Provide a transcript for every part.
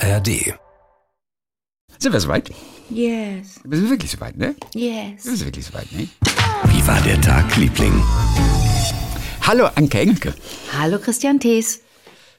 ARD. Sind wir soweit? Yes. Wir sind wirklich soweit, ne? Yes. Wir sind wirklich soweit, ne? Wie war der Tag, Liebling? Hallo, Anke Engelke. Hallo Christian Thees.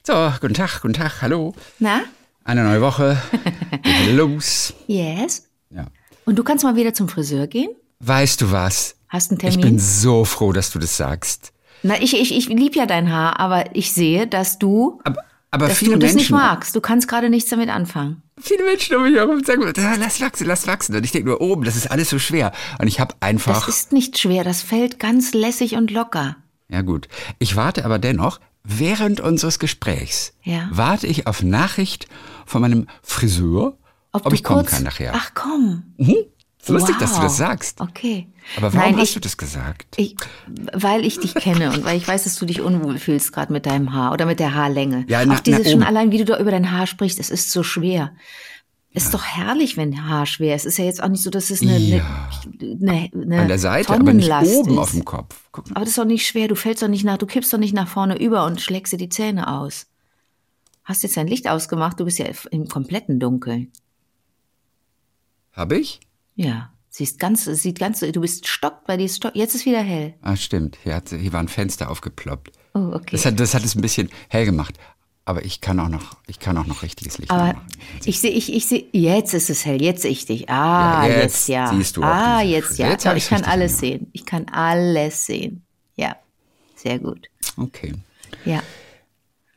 So, guten Tag, guten Tag, hallo. Na? Eine neue Woche. Geht los. Yes. Ja. Und du kannst mal wieder zum Friseur gehen? Weißt du was? Hast einen Ich Termin? bin so froh, dass du das sagst. Na, ich, ich, ich lieb ja dein Haar, aber ich sehe, dass du, Aber, aber dass viele du das Menschen, nicht magst. Du kannst gerade nichts damit anfangen. viele Menschen um mich herum sagen, "Ah, lass wachsen, lass wachsen. Und ich denke nur, oben, das ist alles so schwer. Und ich habe Das einfach, ist nicht schwer, das fällt ganz lässig und locker. ja gut. Ich warte aber dennoch, während unseres Gesprächs, Ja. warte ich auf Nachricht von meinem Friseur, ob, du ich kommen kurz- kann nachher. Ach komm. Ist lustig, dass du Wow. das sagst. Okay. Aber warum Nein, hast ich, du das gesagt? Ich, weil ich dich kenne und weil ich weiß, dass du dich unwohl fühlst gerade mit deinem Haar oder mit der Haarlänge. Ja, na- Auch dieses na, schon oben. allein, wie du da über dein Haar sprichst, es ist so schwer. Es ist doch herrlich, wenn Haar schwer ist. Es ist ja jetzt auch nicht so, dass es eine, Ja. eine, eine, An der Seite, aber nicht oben ist. auf dem Kopf. Aber das ist doch nicht schwer. Du fällst doch nicht nach, du kippst doch nicht nach vorne über und schlägst dir die Zähne aus. Hast jetzt dein Licht ausgemacht, du bist ja im kompletten Dunkeln. Hab ich? Ja. Siehst ganz, sieht ganz, du bist stockt, bei dir ist stock. Jetzt ist wieder hell. Ah, stimmt. Hier, hat, hier war ein Fenster aufgeploppt. Oh, okay. Das hat, das hat es ein bisschen hell gemacht. Aber ich kann auch noch, ich kann auch noch richtiges Licht Aber machen. ich sehe, ich, ich sehe, jetzt ist es hell, jetzt sehe ich dich. Ah, Ja, jetzt jetzt, ja. siehst du ah, jetzt Frisur. ja. Jetzt ich kann alles angemacht. sehen. Ich kann alles sehen. Ja, sehr gut. Okay. Ja.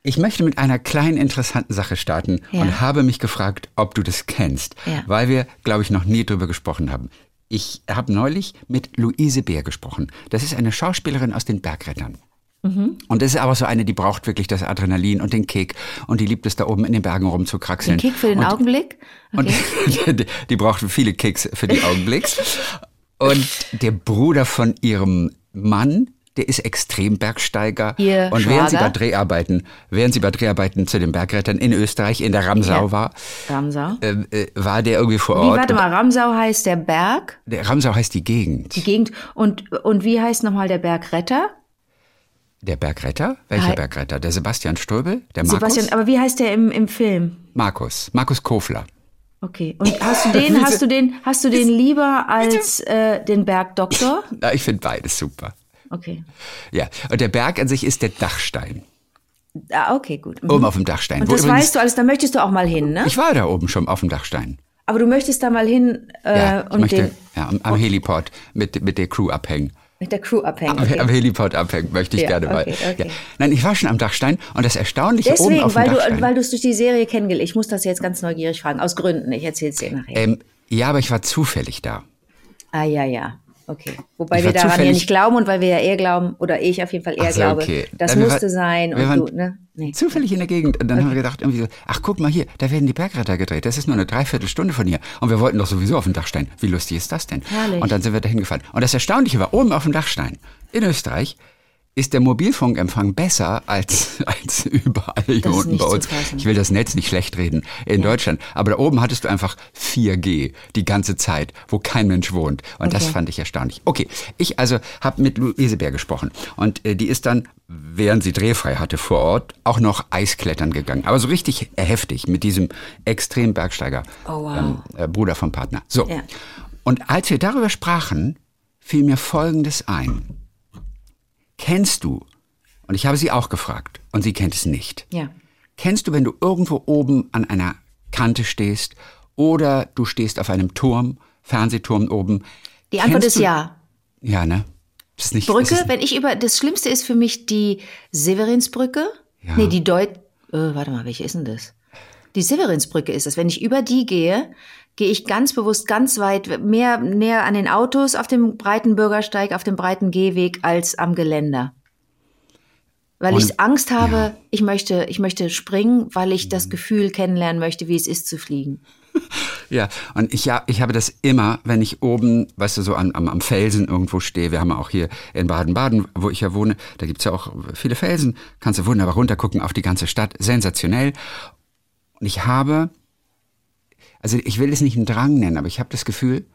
Ich möchte mit einer kleinen interessanten Sache starten Ja. und habe mich gefragt, ob du das kennst, Ja. weil wir, glaube ich, noch nie drüber gesprochen haben. Ich habe neulich mit Luise Bär gesprochen. Das ist eine Schauspielerin aus den Bergrettern. Mhm. Und das ist aber so eine, die braucht wirklich das Adrenalin und den Kick und die liebt es da oben in den Bergen rumzukraxeln. Den Kick für den und, Augenblick. Und Okay. die, die braucht viele Kicks für die Augenblicks. Und der Bruder von ihrem Mann, der ist Extrembergsteiger. Ihr und während sie bei? Dreharbeiten, während sie bei Dreharbeiten zu den Bergrettern in Österreich, in der Ramsau Ja. war, Ramsau. äh, äh, war der irgendwie vor Wie, Ort. warte mal, Ramsau heißt der Berg, Der Ramsau heißt die Gegend. die Gegend. Und, und wie heißt nochmal der Bergretter? Der Bergretter? Welcher Hi. Bergretter? Der Sebastian Ströbel? Der Markus? Sebastian, aber wie heißt der im, im Film? Markus. Markus Kofler. Okay. Und hast du den, hast du den, hast du den lieber als äh, den Bergdoktor? Na, ich finde beides super. Okay. Ja. Und der Berg an sich ist der Dachstein. Ah, okay, gut. Mhm. Oben auf dem Dachstein. Und das übrigens- weißt du alles, da möchtest du auch mal hin, ne? Ich war da oben schon auf dem Dachstein. Aber du möchtest da mal hin äh, Ja, ich und möchte den, ja, am, am Heliport mit, mit der Crew abhängen. mit der Crew abhängen. Am, Okay. am Heliport abhängen möchte ich Ja, gerne mal. okay, okay. Ja. Nein, ich war schon am Dachstein und das Erstaunliche oben Deswegen, auf dem weil du, Dachstein. weil du es durch die Serie kennengelernt Ich muss das jetzt ganz neugierig fragen. Aus Gründen. Ich erzähl's dir nachher. ähm, ja, aber ich war zufällig da. ah, ja, ja. Okay. Wobei Ich wir daran ja nicht glauben und weil wir ja eher glauben, oder ich auf jeden Fall eher so, glaube, okay. das musste war- sein und du, ne? Nee. Zufällig in der Gegend. Und dann haben wir gedacht, irgendwie so, ach guck mal hier, da werden die Bergretter gedreht. Das ist nur eine Dreiviertelstunde von hier. Und wir wollten doch sowieso auf den Dachstein. Wie lustig ist das denn? Herrlich. Und dann sind wir da hingefahren. Und das Erstaunliche war, oben auf dem Dachstein in Österreich ist der Mobilfunkempfang besser als, als überall hier Das unten bei uns. Ich will das Netz nicht schlecht reden in Deutschland. Aber da oben hattest du einfach 4G die ganze Zeit, wo kein Mensch wohnt. Und das Okay. fand ich erstaunlich. Okay, ich also habe mit Luise Bär gesprochen. Und äh, die ist dann, während sie drehfrei hatte vor Ort, auch noch Eisklettern gegangen. Aber so richtig heftig mit diesem extremen Bergsteiger, Oh, wow. ähm, äh, Bruder vom Partner. So. Ja. Und als wir darüber sprachen, fiel mir Folgendes ein. Kennst du, und ich habe sie auch gefragt, und sie kennt es nicht, Ja. Kennst du, wenn du irgendwo oben an einer Kante stehst oder du stehst auf einem Turm, Fernsehturm oben? Die Antwort ist du- ja. Ja, ne? Das ist nicht, Brücke, ist, wenn ich über, das Schlimmste ist für mich die Severinsbrücke. Ja. Nee, die Deut, äh, warte mal, welche ist denn das? Die Severinsbrücke ist es. Wenn ich über die gehe, gehe ich ganz bewusst ganz weit, mehr näher an den Autos auf dem breiten Bürgersteig, auf dem breiten Gehweg als am Geländer. Weil Und- ich Angst habe, ich möchte, ich möchte springen, weil ich das Gefühl kennenlernen möchte, wie es ist zu fliegen. Ja, und ich, ja, ich habe das immer, wenn ich oben, weißt du, so am, am, am Felsen irgendwo stehe. Wir haben ja auch hier in Baden-Baden, wo ich ja wohne, da gibt's ja auch viele Felsen. Kannst du wunderbar runtergucken auf die ganze Stadt. Sensationell. Und ich habe, also ich will es nicht einen Drang nennen, aber ich habe das Gefühl,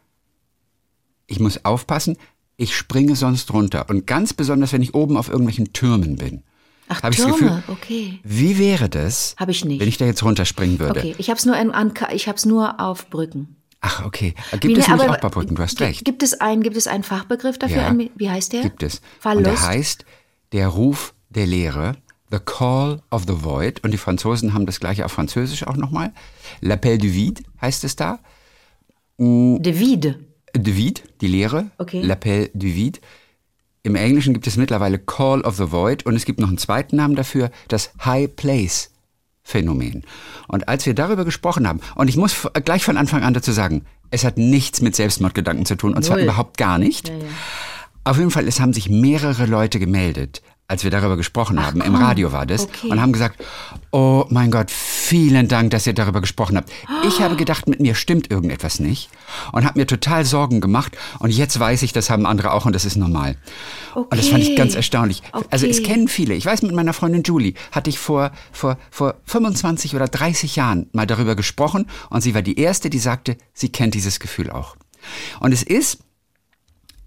ich muss aufpassen, ich springe sonst runter. Und ganz besonders, wenn ich oben auf irgendwelchen Türmen bin. Ach, das Türme, Gefühl, okay. wie wäre das, Hab ich nicht. wenn ich da jetzt runterspringen würde? Okay, ich habe es nur, in, an, ich hab's nur auf Brücken. Ach, okay. Gibt Wie, es ne, nämlich aber auch bei Brücken, du hast recht. Gibt es, ein, gibt es einen Fachbegriff dafür? Ja. Ein, wie heißt der? Gibt es. Und Verlust? der heißt der Ruf der Leere, The Call of the Void. Und die Franzosen haben das gleiche auf Französisch auch nochmal. L'appel du vide heißt es da. De Vide. De vide, die Leere. Okay. L'appel du vide. Im Englischen gibt es mittlerweile Call of the Void und es gibt noch einen zweiten Namen dafür, das High Place Phänomen. Und als wir darüber gesprochen haben, und ich muss f- gleich von Anfang an dazu sagen, es hat nichts mit Selbstmordgedanken zu tun, und zwar Null. überhaupt gar nicht. Auf jeden Fall, es haben sich mehrere Leute gemeldet, als wir darüber gesprochen haben. Im komm. Radio war das. Okay. Und haben gesagt, oh mein Gott, vielen Dank, dass ihr darüber gesprochen habt. Ich habe gedacht, mit mir stimmt irgendetwas nicht. Und habe mir total Sorgen gemacht. Und jetzt weiß ich, das haben andere auch und das ist normal. Und das fand ich Okay. ganz erstaunlich. Also es Okay. kennen viele. Ich weiß, mit meiner Freundin Julie hatte ich vor, vor, vor 25 oder 30 Jahren mal darüber gesprochen. Und sie war die Erste, die sagte, sie kennt dieses Gefühl auch. Und es ist,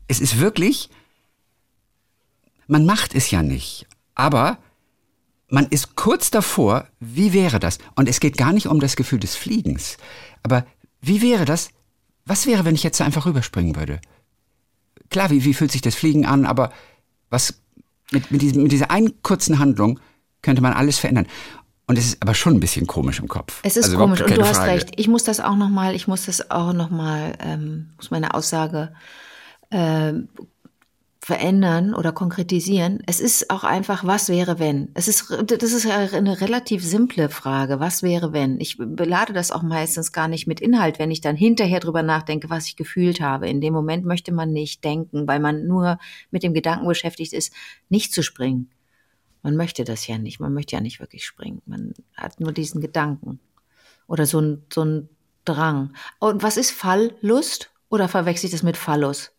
es ist wirklich, man macht es ja nicht, aber man ist kurz davor, wie wäre das? Und es geht gar nicht um das Gefühl des Fliegens, aber wie wäre das? Was wäre, wenn ich jetzt einfach rüberspringen würde? Klar, wie, wie fühlt sich das Fliegen an, aber was mit, mit, diesem, mit dieser einen kurzen Handlung könnte man alles verändern. Und es ist aber schon ein bisschen komisch im Kopf. Es ist Also komisch und du hast Frage. recht. Ich muss das auch noch mal, ich muss das auch noch mal, ähm, muss meine Aussage ähm, verändern oder konkretisieren. Es ist auch einfach, was wäre wenn? Es ist, das ist eine relativ simple Frage. Was wäre wenn? Ich belade das auch meistens gar nicht mit Inhalt, wenn ich dann hinterher drüber nachdenke, was ich gefühlt habe. In dem Moment möchte man nicht denken, weil man nur mit dem Gedanken beschäftigt ist, nicht zu springen. Man möchte das ja nicht. Man möchte ja nicht wirklich springen. Man hat nur diesen Gedanken. Oder so ein, so ein Drang. Und was ist Falllust? Oder verwechsel ich das mit Phallus?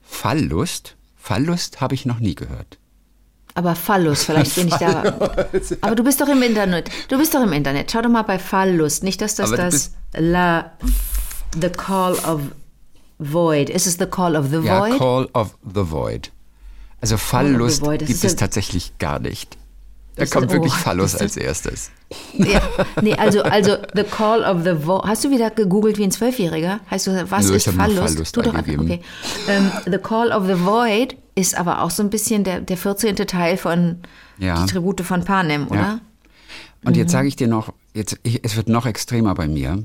Falllust? Falllust habe ich noch nie gehört. Aber Phallus, vielleicht bin ich da. Aber du bist doch im Internet. Du bist doch im Internet. Schau doch mal bei Falllust. Nicht, dass das das La The Call of Void. Ist es The Call of the Ja, Void? Call of the Void. Also Falllust gibt es ja- tatsächlich gar nicht. Da ist- kommt wirklich oh, Phallus als erstes. Ja. Nee, also, also The Call of the Void. Hast du wieder gegoogelt wie ein Zwölfjähriger? Heißt du, was ich ist Phallus? Phallus Tu doch okay. Ähm, the Call of the Void ist aber auch so ein bisschen der, der 14. Teil von Ja. Die Tribute von Panem, oder? Und Mhm. jetzt sage ich dir noch, jetzt, ich, es wird noch extremer bei mir.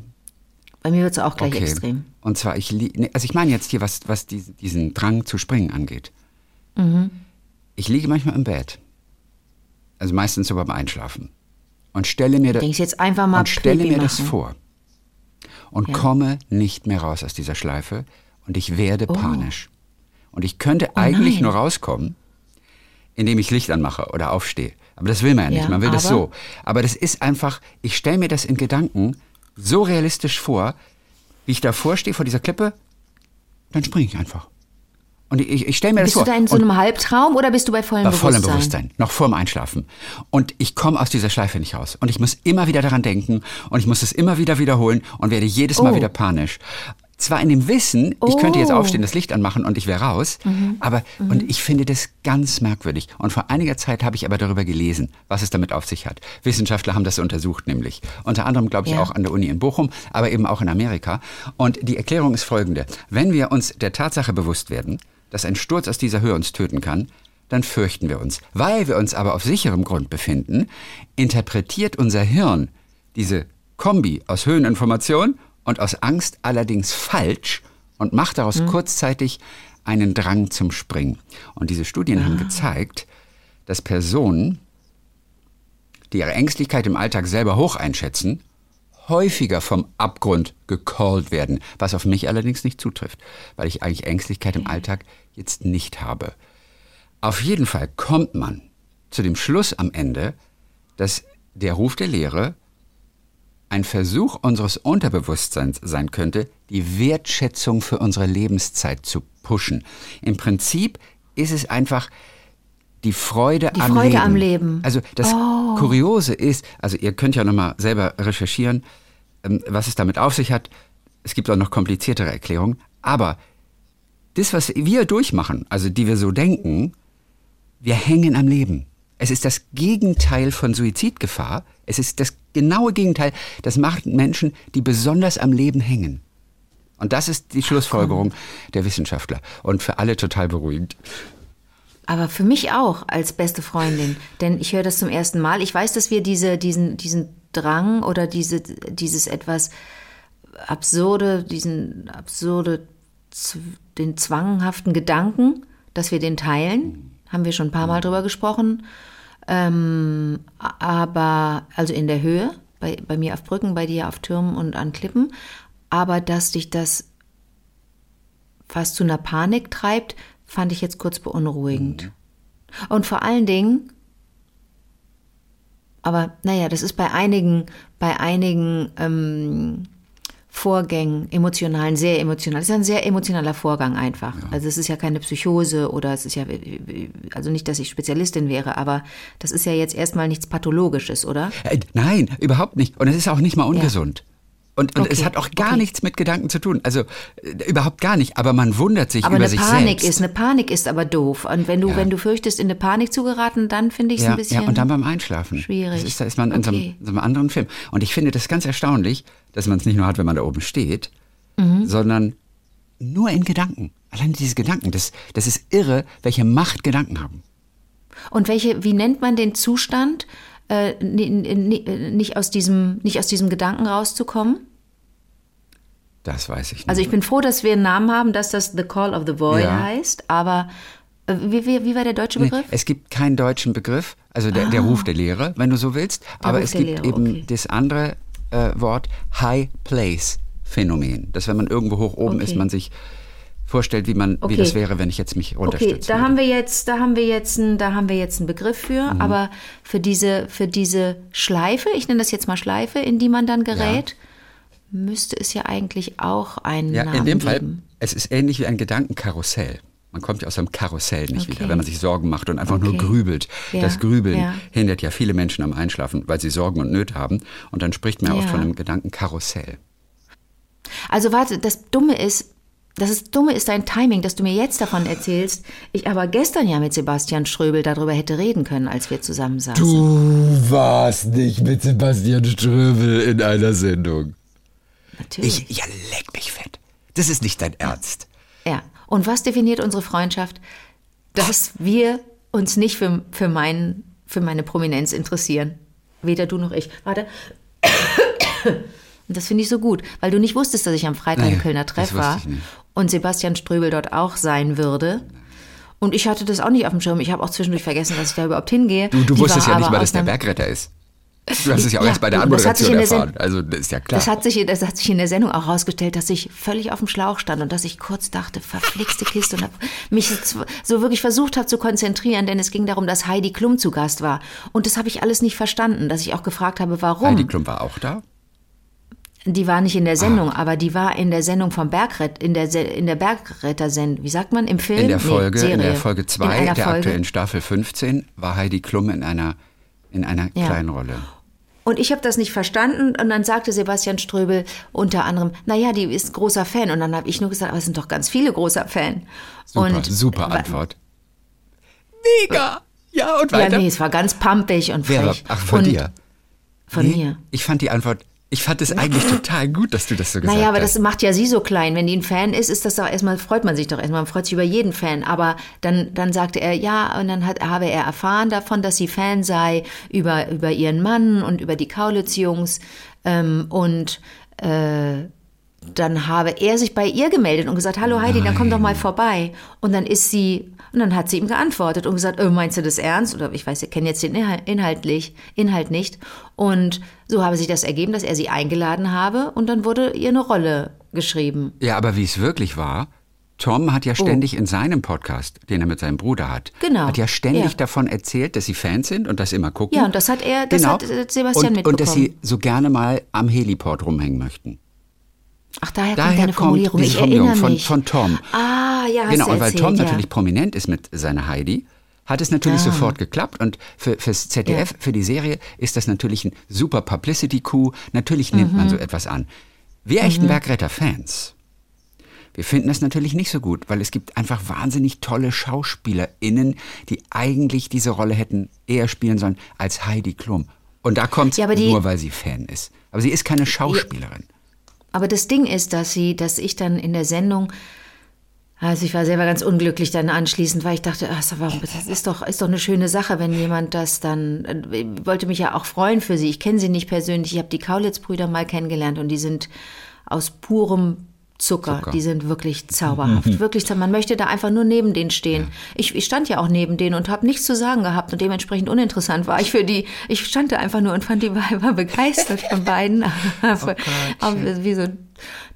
Bei mir wird es auch gleich extrem. Und zwar, ich, nee, also ich meine jetzt hier, was, was diesen, diesen Drang zu springen angeht. Mhm. Ich liege manchmal im Bett. Also meistens so beim Einschlafen. Und stelle mir, da, und stelle mir das vor. Und komme nicht mehr raus aus dieser Schleife. Und ich werde panisch. Und ich könnte eigentlich Oh nein. nur rauskommen, indem ich Licht anmache oder aufstehe. Aber das will man ja nicht. Ja, man will das so. Aber das ist einfach, ich stelle mir das in Gedanken so realistisch vor, wie ich davor stehe vor dieser Klippe, dann springe ich einfach. Und ich, ich stelle mir Bist das du vor. da in so einem Halbtraum oder bist du bei vollem bei Bewusstsein? vollem Bewusstsein, noch vorm Einschlafen. Und ich komme aus dieser Schleife nicht raus. Und ich muss immer wieder daran denken und ich muss es immer wieder wiederholen und werde jedes Mal Oh. wieder panisch. Zwar in dem Wissen, ich könnte jetzt Oh. Mhm. aufstehen, das Licht anmachen und ich wäre raus, aber und ich finde das ganz merkwürdig. Und vor einiger Zeit habe ich aber darüber gelesen, was es damit auf sich hat. Wissenschaftler haben das untersucht, nämlich unter anderem, glaube ich, Ja. auch an der Uni in Bochum, aber eben auch in Amerika. Und die Erklärung ist folgende: Wenn wir uns der Tatsache bewusst werden, dass ein Sturz aus dieser Höhe uns töten kann, dann fürchten wir uns. Weil wir uns aber auf sicherem Grund befinden, interpretiert unser Hirn diese Kombi aus Höheninformation und aus Angst allerdings falsch und macht daraus kurzzeitig einen Drang zum Springen. Und diese Studien haben gezeigt, dass Personen, die ihre Ängstlichkeit im Alltag selber hoch einschätzen, häufiger vom Abgrund gecallt werden, was auf mich allerdings nicht zutrifft, weil ich eigentlich Ängstlichkeit im Alltag jetzt nicht habe. Auf jeden Fall kommt man zu dem Schluss am Ende, dass der Ruf der Lehre ein Versuch unseres Unterbewusstseins sein könnte, die Wertschätzung für unsere Lebenszeit zu pushen. Im Prinzip ist es einfach die Freude, Die am, Freude Leben. am Leben. Also das Oh. Kuriose ist, also ihr könnt ja nochmal selber recherchieren, ähm, was es damit auf sich hat. Es gibt auch noch kompliziertere Erklärungen. Aber das, was wir durchmachen, also die wir so denken, wir hängen am Leben. Es ist das Gegenteil von Suizidgefahr. Es ist das genaue Gegenteil. Das macht Menschen, die besonders am Leben hängen. Und das ist die Schlussfolgerung der Wissenschaftler. Und für alle total beruhigend. Aber für mich auch als beste Freundin, denn ich höre das zum ersten Mal. Ich weiß, dass wir diese, diesen, diesen Drang oder diese, dieses etwas absurde, diesen absurde, den zwanghaften Gedanken, dass wir den teilen, haben wir schon ein paar Mal drüber gesprochen. Ähm, aber, also in der Höhe, bei, bei mir auf Brücken, bei dir auf Türmen und an Klippen. Aber dass dich das fast zu einer Panik treibt, fand ich jetzt kurz beunruhigend. Mhm. Und vor allen Dingen, aber naja, das ist bei einigen, bei einigen ähm, Vorgängen, emotionalen, sehr emotional. Das ist ein sehr emotionaler Vorgang einfach. Ja. Also es ist ja keine Psychose oder es ist ja, also nicht, dass ich Spezialistin wäre, aber das ist ja jetzt erstmal nichts Pathologisches, oder? Äh, nein, überhaupt nicht. Und es ist auch nicht mal ungesund. Ja. Und, und okay. es hat auch gar okay. nichts mit Gedanken zu tun. Also äh, überhaupt gar nicht. Aber man wundert sich aber über sich selbst. Aber eine Panik ist, eine Panik ist aber doof. Und wenn du, ja. wenn du fürchtest, in eine Panik zu geraten, dann finde ich es ja, ein bisschen. Ja, und dann beim Einschlafen. Schwierig. Das ist, da ist man in, so einem, in so einem anderen Film. Und ich finde das ganz erstaunlich, dass man es nicht nur hat, wenn man da oben steht, mhm. sondern nur in Gedanken. Allein diese Gedanken. Das, das ist irre, welche Macht Gedanken haben. Und welche, wie nennt man den Zustand, äh, nicht, aus diesem, nicht aus diesem Gedanken rauszukommen? Das weiß ich nicht. Also ich bin froh, dass wir einen Namen haben, dass das The Call of the Boy ja. heißt, aber äh, wie, wie, wie, war der deutsche Begriff? Nee, es gibt keinen deutschen Begriff, also der, ah. der Ruf der Lehre, wenn du so willst, der aber Ruf es gibt Lehre, eben okay. das andere äh, Wort High Place Phänomen, dass wenn man irgendwo hoch oben okay. ist, man sich vorstellt, wie man okay. wie das wäre, wenn ich jetzt mich runterstütze. Okay, da würde. haben wir jetzt, da haben wir jetzt, ein, da haben wir jetzt einen Begriff für, mhm. aber für diese für diese Schleife, ich nenne das jetzt mal Schleife, in die man dann gerät. Ja müsste es ja eigentlich auch einen ja, Namen in dem geben. Fall, es ist ähnlich wie ein Gedankenkarussell. Man kommt ja aus einem Karussell nicht okay. wieder, wenn man sich Sorgen macht und einfach okay. nur grübelt. Ja. Das Grübeln ja. hindert ja viele Menschen am Einschlafen, weil sie Sorgen und Nöte haben. Und dann spricht man ja. oft von einem Gedankenkarussell. Also warte, das Dumme ist, das ist, Dumme ist dein Timing, dass du mir jetzt davon erzählst. Ich aber gestern ja mit Sebastian Ströbel darüber hätte reden können, als wir zusammen saßen. Du warst nicht mit Sebastian Ströbel in einer Sendung. Natürlich. Ich, ja, leck mich fett. Das ist nicht dein Ernst. Ja. Und was definiert unsere Freundschaft? Dass wir uns nicht für, für, mein, für meine Prominenz interessieren. Weder du noch ich. Warte. Und das finde ich so gut, weil du nicht wusstest, dass ich am Freitag naja, im Kölner Treff war und Sebastian Ströbel dort auch sein würde. Und ich hatte das auch nicht auf dem Schirm. Ich habe auch zwischendurch vergessen, dass ich da überhaupt hingehe. Du, du wusstest ja nicht mal, dass der Bergretter ist. Du hast es ja auch ja, erst bei der Anmoderation erfahren. Also das ist ja klar. Das hat, sich, das hat sich in der Sendung auch herausgestellt, dass ich völlig auf dem Schlauch stand und dass ich kurz dachte, verflixte Kiste und mich so wirklich versucht habe zu konzentrieren, denn es ging darum, dass Heidi Klum zu Gast war. Und das habe ich alles nicht verstanden, dass ich auch gefragt habe, warum. Heidi Klum war auch da? Die war nicht in der Sendung, ah. aber die war in der Sendung vom Bergrett, in der, in der Bergretter-Sendung, wie sagt man, im Film? In der Folge, nee, in der Folge 2 der Folge. aktuellen Staffel 15 war Heidi Klum in einer in einer ja. kleinen Rolle. Und ich habe das nicht verstanden und dann sagte Sebastian Ströbel unter anderem, naja, die ist großer Fan. Und dann habe ich nur gesagt, aber es sind doch ganz viele großer Fan. Super, und, super Antwort. Mega! Ja, und weiter? Ja, nee, es war ganz pumpig und frech. Ach, von und dir? Von nee, mir. Ich fand die Antwort ich fand es eigentlich total gut, dass du das so gesagt hast. Naja, aber das macht ja sie so klein. Wenn die ein Fan ist, ist das doch erstmal, freut man sich doch erstmal, man freut sich über jeden Fan. Aber dann, dann sagte er, ja, und dann hat, habe er erfahren davon, dass sie Fan sei über, über ihren Mann und über die Kaulitz-Jungs. Ähm, und äh, dann habe er sich bei ihr gemeldet und gesagt, hallo Heidi, Nein. dann komm doch mal vorbei. Und dann ist sie, und dann hat sie ihm geantwortet und gesagt, oh, meinst du das ernst? Oder ich weiß, ihr kennt jetzt den Inhaltlich, Inhalt nicht. Und so habe sich das ergeben, dass er sie eingeladen habe und dann wurde ihr eine Rolle geschrieben. Ja, aber wie es wirklich war, Tom hat ja oh. ständig oh. in seinem Podcast, den er mit seinem Bruder hat, genau. hat ja ständig ja. davon erzählt, dass sie Fans sind und das immer gucken. Ja, und das hat er, das genau. hat Sebastian und, mitbekommen. Und dass sie so gerne mal am Heliport rumhängen möchten. Ach, daher, daher kommt deine Formulierung. Kommt ich Formulierung von, von Tom. Ah, ja, hast Genau, und weil Tom ja. natürlich prominent ist mit seiner Heidi, hat es natürlich ah. sofort geklappt und für, fürs ZDF, ja. für die Serie ist das natürlich ein super Publicity-Coup. Natürlich nimmt mhm. man so etwas an. Wir echten mhm. Bergretter-Fans Wir finden das natürlich nicht so gut, weil es gibt einfach wahnsinnig tolle SchauspielerInnen, die eigentlich diese Rolle hätten eher spielen sollen als Heidi Klum. Und da kommt Ja, die- nur, weil sie Fan ist. Aber sie ist keine Schauspielerin. Aber das Ding ist, dass sie, dass ich dann in der Sendung, also ich war selber ganz unglücklich dann anschließend, weil ich dachte, ach, warum, das ist doch, ist doch eine schöne Sache, wenn jemand das dann, äh, ich wollte mich ja auch freuen für sie. Ich kenne sie nicht persönlich, ich habe die Kaulitz-Brüder mal kennengelernt und die sind aus purem Zucker. Zucker. Die sind wirklich zauberhaft. wirklich, zau- man möchte da einfach nur neben denen stehen. Ich, ich stand ja auch neben denen und habe nichts zu sagen gehabt und dementsprechend uninteressant war ich für die. Ich stand da einfach nur und fand die war begeistert von beiden. Aber wie so ein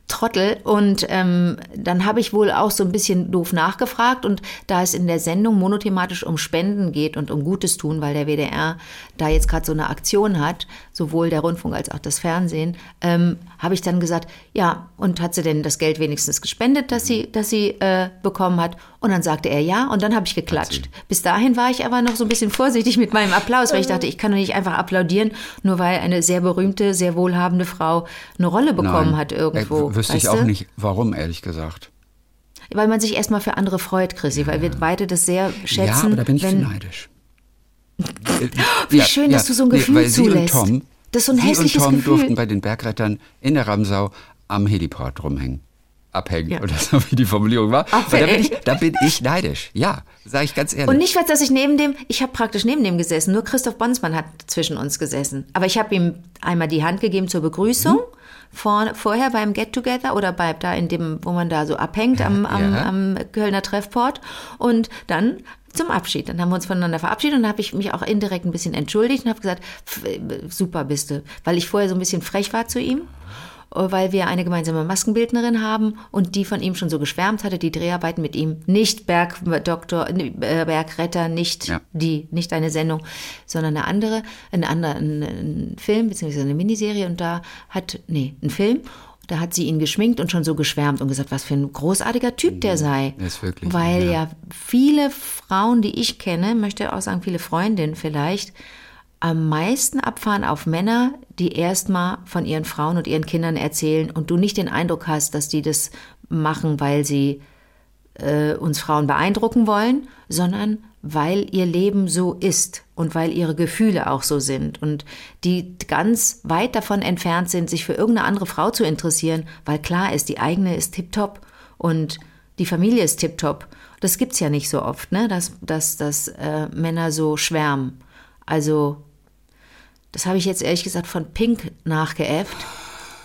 Trottel. Und ähm, dann habe ich wohl auch so ein bisschen doof nachgefragt. Und da es in der Sendung monothematisch um Spenden geht und um Gutes tun, weil der WDR da jetzt gerade so eine Aktion hat, sowohl der Rundfunk als auch das Fernsehen, ähm, habe ich dann gesagt, ja, und hat sie denn das Geld wenigstens gespendet, das sie, das sie äh, bekommen hat? Und dann sagte er ja, und dann habe ich geklatscht. Bis dahin war ich aber noch so ein bisschen vorsichtig mit meinem Applaus, weil ich dachte, ich kann doch nicht einfach applaudieren, nur weil eine sehr berühmte, sehr wohlhabende Frau eine Rolle bekommen Nein. hat irgendwo. Äh, wüsste ich auch du? nicht, warum, ehrlich gesagt. Weil man sich erstmal für andere freut, Chrissy, weil wir beide das sehr schätzen. ja, aber da bin ich wenn, zu neidisch. Wie schön, dass du so ein Gefühl weil sie zulässt. Und Tom, Das ist so ein sie hässliches und Tom Gefühl. durften bei den Bergrettern in der Ramsau am Heliport rumhängen. Abhängen. Ja. Oder so wie die Formulierung war. Und da, bin ich, da bin ich neidisch. Ja, sage ich ganz ehrlich. Und nicht, dass ich neben dem, ich habe praktisch neben dem gesessen, nur Christoph Bonsmann hat zwischen uns gesessen. Aber ich habe ihm einmal die Hand gegeben zur Begrüßung, vor, vorher beim Get-Together oder bei, da in dem, wo man da so abhängt am, am, ja. am Kölner Treffport. Und dann zum Abschied. Dann haben wir uns voneinander verabschiedet und dann habe ich mich auch indirekt ein bisschen entschuldigt und habe gesagt, "Pf, äh, super bist du. Weil ich vorher so ein bisschen frech war zu ihm weil wir eine gemeinsame Maskenbildnerin haben und die von ihm schon so geschwärmt hatte, die Dreharbeiten mit ihm, nicht Bergdoktor, äh, Bergretter, nicht Ja. die, nicht eine Sendung, sondern eine andere, ein anderer, ein, Film, beziehungsweise eine Miniserie und da hat, nee, ein Film, da hat sie ihn geschminkt und schon so geschwärmt und gesagt, was für ein großartiger Typ der sei. Er ist wirklich, Weil ja. ja viele Frauen, die ich kenne, möchte auch sagen, viele Freundinnen vielleicht, am meisten abfahren auf Männer, die erstmal von ihren Frauen und ihren Kindern erzählen und du nicht den Eindruck hast, dass die das machen, weil sie äh, uns Frauen beeindrucken wollen, sondern weil ihr Leben so ist und weil ihre Gefühle auch so sind und die ganz weit davon entfernt sind, sich für irgendeine andere Frau zu interessieren, weil klar ist, die eigene ist tipptopp und die Familie ist tipptopp. Das gibt's ja nicht so oft, ne, dass, dass, dass äh, Männer so schwärmen. Also das habe ich jetzt ehrlich gesagt von Pink nachgeäfft,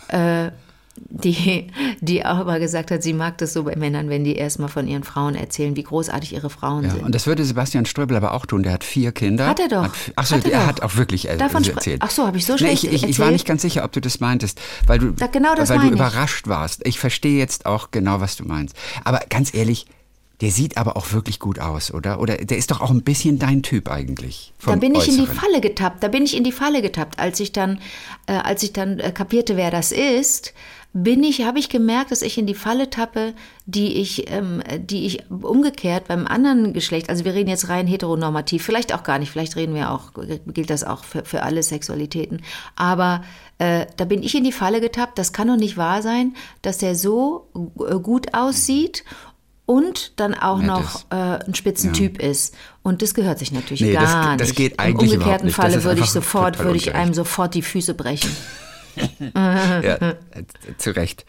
äh, die, die auch immer gesagt hat, sie mag das so bei Männern, wenn die erstmal von ihren Frauen erzählen, wie großartig ihre Frauen ja, sind. und das würde Sebastian Ströbel aber auch tun. Der hat vier Kinder. Hat er doch. Hat, achso, Hat er er doch. hat auch wirklich äh, Davon erzählt. Ach so, habe ich so Nee, schlecht ich, ich, ich war nicht ganz sicher, ob du das meintest, weil du, Da- genau das weil du überrascht warst. Ich verstehe jetzt auch genau, was du meinst. Aber ganz ehrlich, der sieht aber auch wirklich gut aus, oder? Oder der ist doch auch ein bisschen dein Typ eigentlich. Da bin ich in die. Falle getappt. Da bin ich in die Falle getappt, als ich dann, äh, als ich dann äh, kapierte, wer das ist. Bin ich, habe ich gemerkt, dass ich in die Falle tappe, die ich, ähm, die ich umgekehrt beim anderen Geschlecht, also wir reden jetzt rein heteronormativ, vielleicht auch gar nicht, vielleicht reden wir auch, gilt das auch für, für alle Sexualitäten, aber äh, da bin ich in die Falle getappt, das kann doch nicht wahr sein, dass der so äh, gut aussieht und dann auch Nett noch ist. äh, ein Spitzentyp ist. Und das gehört sich natürlich Nee, das- gar das nicht. geht Im umgekehrten nicht. Das Falle würde ich sofort, würde ich einem sofort die Füße brechen. Ja, zu Recht.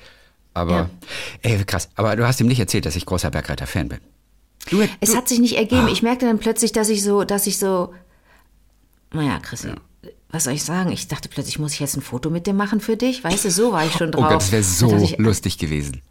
Aber, Ja. ey, krass. Aber du hast ihm nicht erzählt, dass ich großer Bergreiter-Fan bin. Du, Es du, hat sich nicht ergeben. Ah. Ich merkte dann plötzlich, dass ich so, dass ich so, naja, Chris, was soll ich sagen? Ich dachte plötzlich, muss ich jetzt ein Foto mit dem machen für dich? Weißt du, so war ich schon oh drauf. Gott, das wäre so ich, lustig gewesen.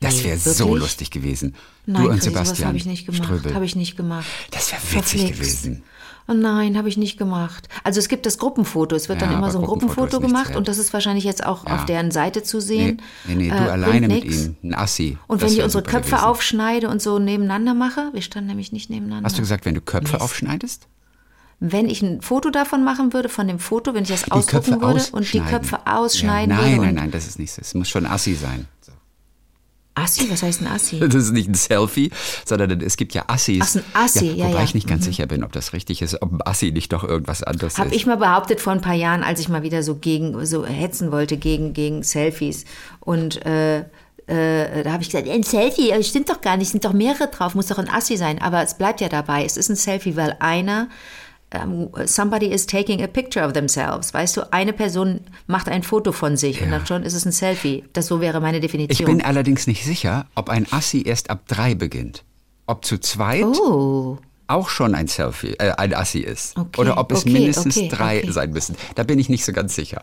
Das Nee, wäre so wirklich? lustig gewesen. Nein, du und Chris, Sebastian habe ich nicht gemacht. Habe ich nicht gemacht. Das wäre witzig Verflixt. gewesen. Oh nein, habe ich nicht gemacht. Also es gibt das Gruppenfoto. Es wird Ja, dann immer so ein Gruppenfoto Gruppenfoto nichts gemacht und das ist wahrscheinlich jetzt auch Ja. auf deren Seite zu Nee, sehen. nee, nee du Äh, alleine mit ihm. Ein Assi. Und Das wenn ich unsere Köpfe gewesen. aufschneide und so nebeneinander mache, wir standen nämlich nicht nebeneinander. Hast du gesagt, wenn du Köpfe Mist. aufschneidest? Wenn ich ein Foto davon machen würde, von dem Foto, wenn ich das Die ausdrucken Köpfe würde und die Köpfe ausschneiden ja, würde. Nein, nein, nein, das ist nicht so. Es muss schon Assi sein. So. Assi, was heißt ein Assi? Das ist nicht ein Selfie, sondern es gibt ja Assis. Ach, ein Assi, ja, Wobei ja. ich nicht ganz sicher bin, ob das richtig ist, ob ein Assi nicht doch irgendwas anderes Habe ist. ich mal behauptet vor ein paar Jahren, als ich mal wieder so gegen so hetzen wollte gegen gegen Selfies und äh, äh, da habe ich gesagt, ein Selfie, stimmt doch gar nicht, sind doch mehrere drauf, muss doch ein Assi sein. Aber es bleibt ja dabei, es ist ein Selfie, weil einer um, somebody is taking a picture of themselves. Weißt du, eine Person macht ein Foto von sich ja. und dann schon ist es ein Selfie. Das so wäre meine Definition. Ich bin allerdings nicht sicher, ob ein Assi erst ab drei beginnt. Ob zu zweit oh. auch schon ein Selfie, äh, ein Assi ist. Okay. Oder ob es okay, mindestens okay, drei sein müssen. Da bin ich nicht so ganz sicher.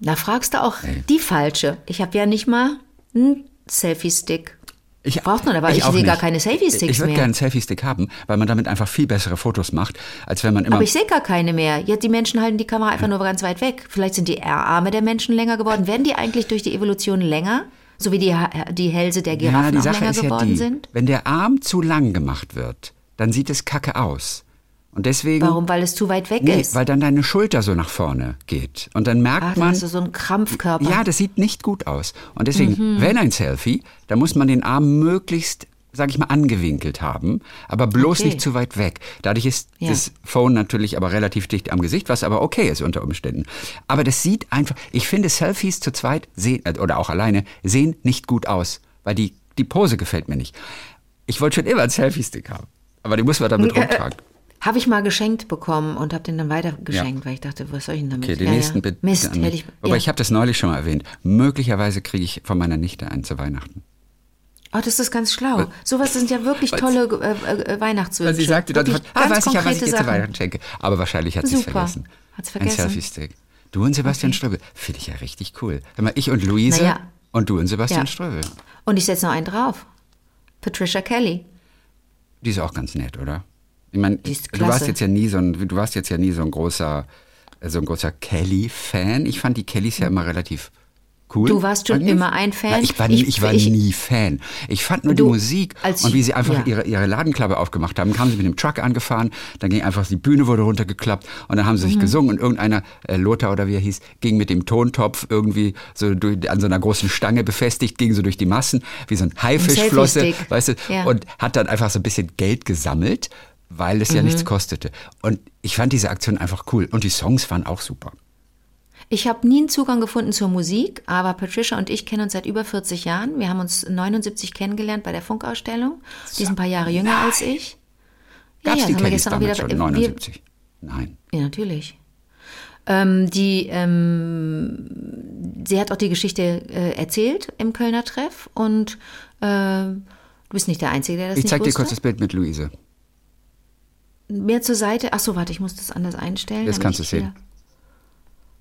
Da fragst du auch nee. die falsche. Ich habe ja nicht mal einen Selfie-Stick. Ich, Braucht man aber, ich, ich sehe gar keine Selfie-Sticks mehr. Ich würde gerne einen Selfie-Stick haben, weil man damit einfach viel bessere Fotos macht, als wenn man immer... Aber ich sehe gar keine mehr. Ja, die Menschen halten die Kamera einfach nur ganz weit weg. Vielleicht sind die Arme der Menschen länger geworden. Werden die eigentlich durch die Evolution länger? So wie die, die Hälse der Giraffen ja, die Sache länger ist geworden ja die, sind? Wenn der Arm zu lang gemacht wird, dann sieht es kacke aus. Und deswegen. Warum? Weil es zu weit weg nee, ist. Weil dann deine Schulter so nach vorne geht. Und dann merkt Ach, man. Hast du so einen Krampfkörper. Ja, das sieht nicht gut aus. Und deswegen, mhm. wenn ein Selfie, dann muss man den Arm möglichst sag ich mal, angewinkelt haben, aber bloß okay. nicht zu weit weg. Dadurch ist ja. das Phone natürlich aber relativ dicht am Gesicht, was aber okay ist unter Umständen. Aber das sieht einfach, ich finde Selfies zu zweit sehen, äh, oder auch alleine sehen nicht gut aus, weil die, die Pose gefällt mir nicht. Ich wollte schon immer einen Selfie-Stick haben, aber die muss man damit rumtragen. Habe ich mal geschenkt bekommen und habe den dann weiter geschenkt, ja. weil ich dachte, was soll ich denn damit? Okay, den ja, nächsten ja. bitte. Mist, hätte ich. Aber ich habe das neulich schon mal erwähnt. Möglicherweise kriege ich von meiner Nichte einen zu Weihnachten. Oh, das ist ganz schlau. Sowas sind ja wirklich tolle äh, äh, Weihnachtswünsche. Weil sie sagte dann, ah, weiß ich ja, was ich dir zu Weihnachten schenke. Aber wahrscheinlich hat sie es vergessen. Hat's vergessen. Ein Selfie-Stick. Du und Sebastian okay. Ströbel. Finde ich ja richtig cool. Hör mal, ich und Luise naja. und du und Sebastian ja. Ströbel. Und ich setze noch einen drauf. Patricia Kelly. Die ist auch ganz nett, oder? Ich meine, du warst jetzt ja nie so ein, du warst jetzt ja nie so ein großer, so ein großer Kelly-Fan. Ich fand die Kellys ja immer relativ cool. Du warst schon immer ein Fan. Na, ich war, nie, ich, ich war ich, nie Fan. Ich fand nur du, die Musik und wie sie einfach ja. ihre, ihre Ladenklappe aufgemacht haben. Kamen sie mit dem Truck angefahren, dann ging einfach die Bühne wurde runtergeklappt und dann haben sie sich mhm. gesungen und irgendeiner, äh, Lothar oder wie er hieß, ging mit dem Tontopf irgendwie so durch, an so einer großen Stange befestigt, ging so durch die Massen, wie so ein Haifischflosse, weißt du, ja. und hat dann einfach so ein bisschen Geld gesammelt weil es mhm. ja nichts kostete. Und ich fand diese Aktion einfach cool. Und die Songs waren auch super. Ich habe nie einen Zugang gefunden zur Musik, aber Patricia und ich kennen uns seit über 40 Jahren. Wir haben uns 79 kennengelernt bei der Funkausstellung. Die sind ein paar Jahre jünger Nein. als ich. Gab's ja, ja, die haben wir gestern auch wieder. Schon 79? Wir, Nein. Ja, natürlich. Ähm, die, ähm, sie hat auch die Geschichte äh, erzählt im Kölner Treff und äh, du bist nicht der Einzige, der das ich nicht Ich zeig dir kurz das Bild mit Luise. Mehr zur Seite. Ach so, warte, ich muss das anders einstellen. Jetzt kannst du sehen.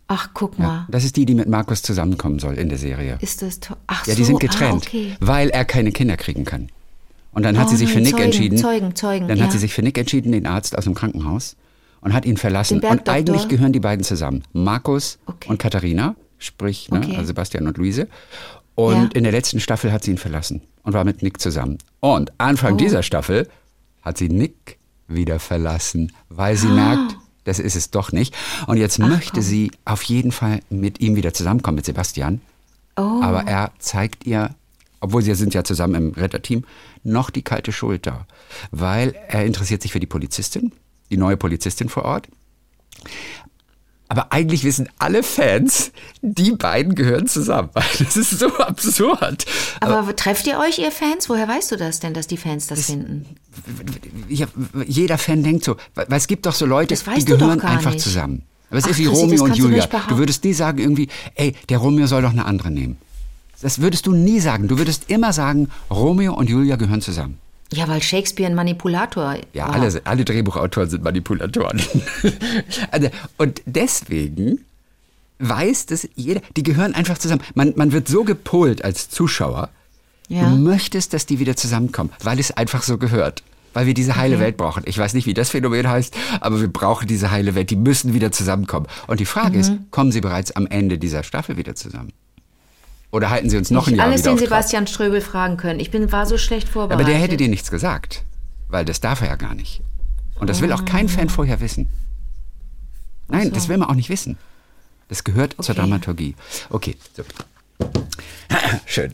Ach, guck mal. Ja, das ist die, die mit Markus zusammenkommen soll in der Serie. Ist das toll? Ach Ja, die so, sind getrennt, ah, okay. weil er keine Kinder kriegen kann. Und dann hat oh, sie sich für Nick Zeugen, entschieden. Zeugen, Zeugen. Dann ja. hat sie sich für Nick entschieden, den Arzt aus dem Krankenhaus, und hat ihn verlassen. Und eigentlich gehören die beiden zusammen. Markus okay. und Katharina, sprich, ne, okay. also Sebastian und Luise. Und ja. in der letzten Staffel hat sie ihn verlassen und war mit Nick zusammen. Und Anfang oh. dieser Staffel hat sie Nick wieder verlassen, weil sie oh. merkt, das ist es doch nicht. Und jetzt Ach, möchte komm. sie auf jeden Fall mit ihm wieder zusammenkommen, mit Sebastian. Oh. Aber er zeigt ihr, obwohl sie sind ja zusammen im Retterteam, noch die kalte Schulter. Weil er interessiert sich für die Polizistin, die neue Polizistin vor Ort. Aber eigentlich wissen alle Fans, die beiden gehören zusammen. Das ist so absurd. Aber, Aber trefft ihr euch, ihr Fans? Woher weißt du das denn, dass die Fans das, das finden? Ja, jeder Fan denkt so, weil es gibt doch so Leute, die gehören einfach nicht. zusammen. Aber es Ach, ist wie Chrissy, Romeo und Julia. Du, du würdest nie sagen irgendwie, ey, der Romeo soll doch eine andere nehmen. Das würdest du nie sagen. Du würdest immer sagen, Romeo und Julia gehören zusammen. Ja, weil Shakespeare ein Manipulator Ja, war. alle, alle Drehbuchautoren sind Manipulatoren. Also, und deswegen weiß das jeder, die gehören einfach zusammen. Man, man wird so gepolt als Zuschauer, ja. du möchtest, dass die wieder zusammenkommen, weil es einfach so gehört. Weil wir diese heile okay. Welt brauchen. Ich weiß nicht, wie das Phänomen heißt, aber wir brauchen diese heile Welt. Die müssen wieder zusammenkommen. Und die Frage mhm. ist, kommen sie bereits am Ende dieser Staffel wieder zusammen? Oder halten Sie uns noch ein Jahr Alles den Sebastian Ströbel fragen können. Ich bin, war so schlecht vorbereitet. Aber der hätte dir nichts gesagt. Weil das darf er ja gar nicht. Und das will auch kein Fan vorher wissen. Nein, so. das will man auch nicht wissen. Das gehört okay. zur Dramaturgie. Okay, so. Schön.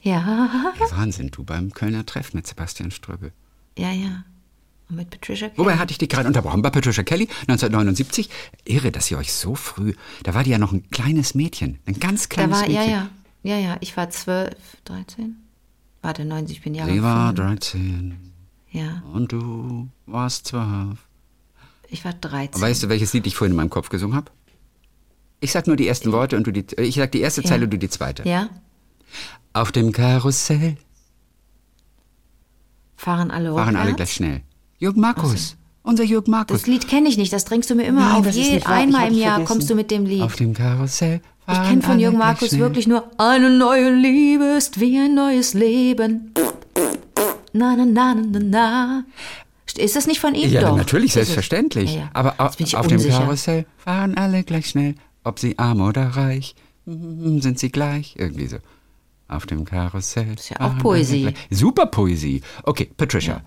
Ja. Wahnsinn, du beim Kölner Treff mit Sebastian Ströbel. Ja, ja mit Patricia Kelly. Wobei hatte ich die gerade unterbrochen. Bei Patricia Kelly 1979. Irre, dass ihr euch so früh. Da war die ja noch ein kleines Mädchen. Ein ganz kleines da war, Mädchen. Ja, ja. Ja, ja, ich war 12, 13. Warte, 90, ich bin Jahre. Sie war 13 Ja, und du warst 12. ich war 13. Weißt du, welches Lied ich vorhin in meinem Kopf gesungen habe? Ich sag nur die ersten Worte und du die. äh, Ich sag die erste Ja. Zeile und du die zweite. ja, Auf dem Karussell fahren alle fahren alle rückwärts? gleich schnell. Jürg Markus. Unser Jürg Markus. Das Lied kenne ich nicht, das drängst du mir immer Nein, auf. das Je, einmal im Jahr vergessen. kommst du mit dem Lied. Auf dem Karussell Ich kenne von Jürgen Markus schnell. wirklich nur eine neue Liebe ist wie ein neues Leben. Na, na, na, na, na. Ist das nicht von ihm? Ja, Doch. natürlich, selbstverständlich. Ja, ja. Aber au- Jetzt bin ich auf dem. Karussell fahren alle gleich schnell. Ob sie arm oder reich, mm, sind sie gleich. Irgendwie so. Auf dem Karussell. ist ja auch Poesie. Super Poesie. Okay, Patricia. Ja,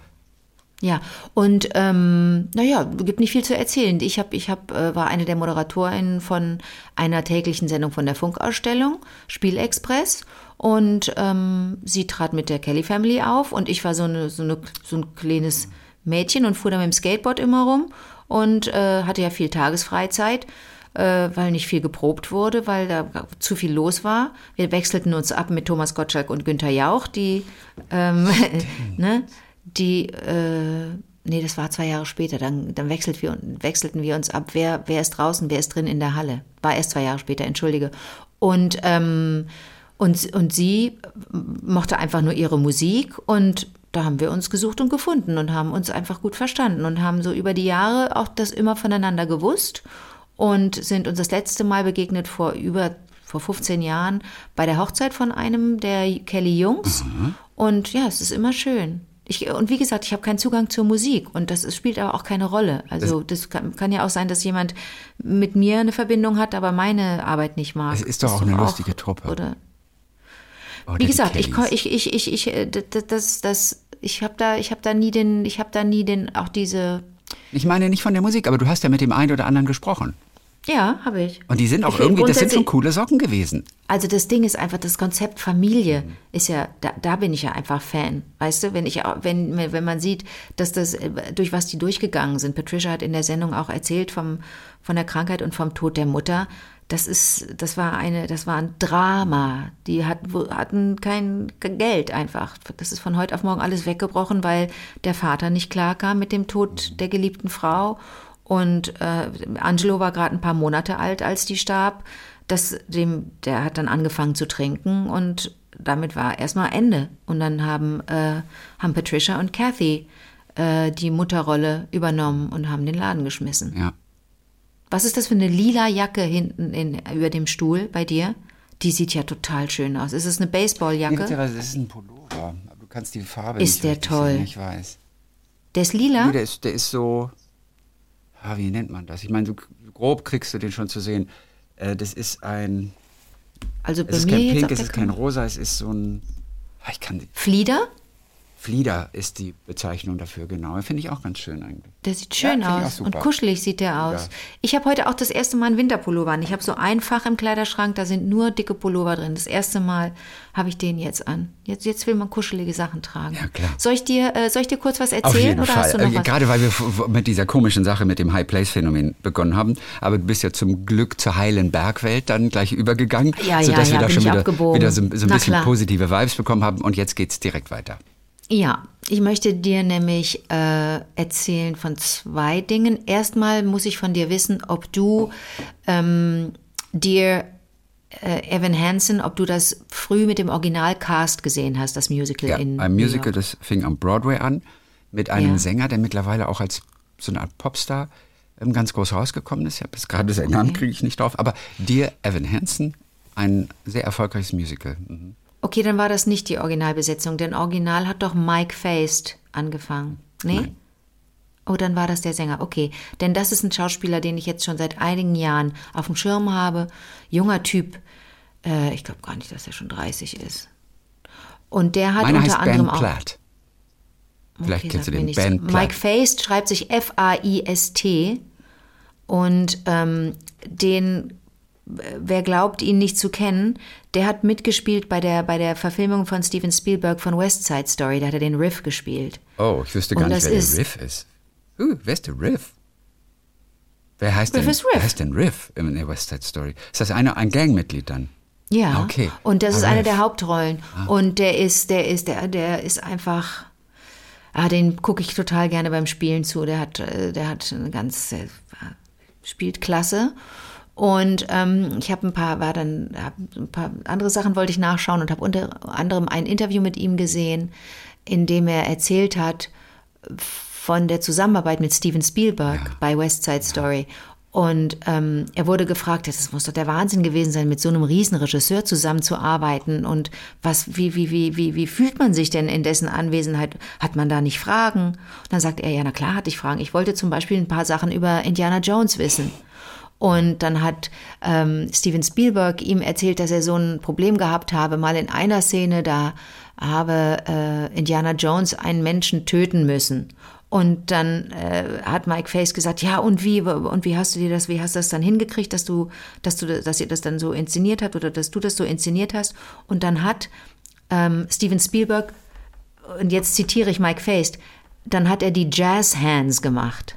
und ähm, naja, gibt nicht viel zu erzählen. Ich hab, ich hab, äh, war eine der Moderatorinnen von einer täglichen Sendung von der Funkausstellung, Spielexpress. Und ähm, sie trat mit der Kelly Family auf und ich war so, eine, so, eine, so ein kleines Mädchen und fuhr da mit dem Skateboard immer rum und äh, hatte ja viel Tagesfreizeit äh, weil nicht viel geprobt wurde, weil da zu viel los war. Wir wechselten uns ab mit Thomas Gottschalk und Günther Jauch, die, ähm, ne, die, äh, nee, das war zwei Jahre später, dann, dann wechselt wir, wechselten wir uns ab, wer, wer ist draußen, wer ist drin in der Halle. War erst zwei Jahre später, entschuldige. Und, ähm, und, und sie mochte einfach nur ihre Musik und da haben wir uns gesucht und gefunden und haben uns einfach gut verstanden und haben so über die Jahre auch das immer voneinander gewusst und sind uns das letzte Mal begegnet vor über vor 15 Jahren bei der Hochzeit von einem der Kelly Jungs und ja, es ist immer schön. Ich, und wie gesagt, ich habe keinen Zugang zur Musik und das ist, spielt aber auch keine Rolle. Also das kann, kann ja auch sein, dass jemand mit mir eine Verbindung hat, aber meine Arbeit nicht mag. Es ist doch auch eine lustige Truppe. Oder Oder wie die gesagt, ich, ich, ich, ich, ich, äh, d- das, das, ich habe da, ich habe da nie den, ich habe da nie den, auch diese, Ich meine nicht von der Musik, aber du hast ja mit dem einen oder anderen gesprochen. Ja, habe ich. Und die sind auch Ich- irgendwie, das sind schon coole Socken gewesen. Also das Ding ist einfach, das Konzept Familie ist ja, da, da bin ich ja einfach Fan. Weißt du, wenn ich, wenn, wenn man sieht, dass das, äh, durch was die durchgegangen sind. Patricia hat in der Sendung auch erzählt vom, von der Krankheit und vom Tod der Mutter. Das ist, das war eine, das war ein Drama. Die hat, hatten kein Geld einfach. Das ist von heute auf morgen alles weggebrochen, weil der Vater nicht klarkam mit dem Tod der geliebten Frau. Und äh, Angelo war gerade ein paar Monate alt, als die starb. Das, dem, der hat dann angefangen zu trinken und damit war erstmal Ende. Und dann haben, äh, haben Patricia und Kathy äh, die Mutterrolle übernommen und haben den Laden geschmissen. Ja. Was ist das für eine lila Jacke hinten in, über dem Stuhl bei dir? Die sieht ja total schön aus. Ist es eine Baseballjacke? Das ist ein Pullover. aber Du kannst die Farbe Ist nicht der toll? Sehen, ich weiß. Der ist lila? Nee, der ist, der ist so, ja, wie nennt man das? Ich meine, so grob kriegst du den schon zu sehen. Äh, das ist ein, Also bei es ist kein Pink, es ist kein. Rosa, es ist so ein, ah, ich kann, Flieder? Flieder ist die Bezeichnung dafür, genau. Finde ich auch ganz schön eigentlich. Der sieht schön Ja, aus und kuschelig sieht der aus. Ja. Ich habe heute auch das erste Mal einen Winterpullover an. Ich habe so ein Fach im Kleiderschrank, da sind nur dicke Pullover drin. Das erste Mal habe ich den jetzt an. Jetzt, jetzt will man kuschelige Sachen tragen. Ja, klar. Soll ich dir, äh, soll ich dir kurz was erzählen Auf jeden oder Fall. hast du noch Äh, was? Gerade weil wir mit dieser komischen Sache mit dem High-Place-Phänomen begonnen haben. Aber du bist ja zum Glück zur heilen Bergwelt dann gleich übergegangen. Ja, sodass ja, wir da schon wieder, wieder so, so ein Na bisschen klar. positive Vibes bekommen haben. Und jetzt geht's direkt weiter. Ja, ich möchte dir nämlich äh, erzählen von zwei Dingen. Erstmal muss ich von dir wissen, ob du ähm, dir äh, Evan Hansen, ob du das früh mit dem Originalcast gesehen hast, das Musical Ja, in ein Musical, das fing am Broadway an mit einem Ja. Sänger, der mittlerweile auch als so eine Art Popstar ähm, ganz groß rausgekommen ist. Ich habe jetzt gerade seinen Namen kriege ich nicht drauf, aber Dear Evan Hansen, ein sehr erfolgreiches Musical. Mhm. Okay, dann war das nicht die Originalbesetzung, denn Original hat doch Mike Feist angefangen. Nee? Nein. Oh, dann war das der Sänger. Okay, denn das ist ein Schauspieler, den ich jetzt schon seit einigen Jahren auf dem Schirm habe. Junger Typ. Äh, ich glaube gar nicht, dass er schon 30 ist. Und der hat Meiner unter heißt anderem Ben auch. Platt. Vielleicht Okay, kennst du den. Ben Platt. Mike Feist schreibt sich F-A-I-S-T. Und ähm, den, wer glaubt, ihn nicht zu kennen, der hat mitgespielt bei der, bei der Verfilmung von Steven Spielberg von West Side Story. Da hat er den Riff gespielt. Oh, ich wüsste Und gar nicht, das wer der Riff ist. Uh, wer ist der Riff? Wer heißt Riff denn, Riff. Wer heißt denn Riff in der West Side Story? Ist das eine, ein Gangmitglied dann? Ja. Okay. Und das ist Ah, eine der Hauptrollen. Und der ist, der ist, der, der ist einfach. Ah, den gucke ich total gerne beim Spielen zu. Der hat, äh, der hat eine ganz, äh, spielt klasse. Und ähm, ich habe ein paar, war dann, ein paar andere Sachen wollte ich nachschauen und habe unter anderem ein Interview mit ihm gesehen, in dem er erzählt hat von der Zusammenarbeit mit Steven Spielberg bei West Side Story. Und ähm, er wurde gefragt, das muss doch der Wahnsinn gewesen sein, mit so einem riesen Regisseur zusammenzuarbeiten. Und was, wie, wie, wie, wie, wie fühlt man sich denn in dessen Anwesenheit? Hat man da nicht Fragen? Und dann sagt er, ja, na klar hatte ich Fragen. Ich wollte zum Beispiel ein paar Sachen über Indiana Jones wissen. Und dann hat ähm, Steven Spielberg ihm erzählt, dass er so ein Problem gehabt habe, mal in einer Szene, da habe äh, Indiana Jones einen Menschen töten müssen. Und dann äh, hat Mike Face gesagt, ja und wie und wie hast du dir das, wie hast du das dann hingekriegt, dass du, dass du, dass ihr das dann so inszeniert habt oder dass du das so inszeniert hast? Und dann hat ähm, Steven Spielberg und jetzt zitiere ich Mike Face, dann hat er die Jazz Hands gemacht.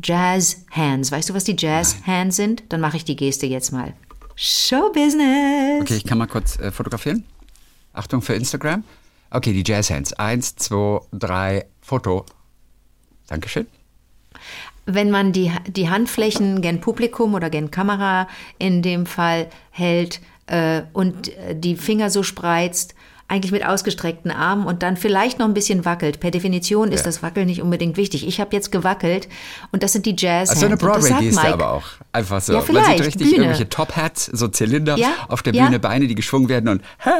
Jazz Hands. Weißt du, was die Jazz Hands sind? Dann mache ich die Geste jetzt mal. Show Business. Okay, ich kann mal kurz äh, fotografieren. Achtung für Instagram. Okay, die Jazz Hands. Eins, zwei, drei, Foto. Dankeschön. Wenn man die, die Handflächen gen Publikum oder gen Kamera in dem Fall hält äh, und äh, die Finger so spreizt, eigentlich mit ausgestreckten Armen und dann vielleicht noch ein bisschen wackelt. Per Definition ist Ja. das Wackeln nicht unbedingt wichtig. Ich habe jetzt gewackelt und das sind die Jazz Also eine Broadway-Geste aber auch. Einfach so. Ja, Man vielleicht, sieht richtig Bühne. irgendwelche Top-Hats, so Zylinder Ja, auf der. Bühne, Beine, die geschwungen werden und hey,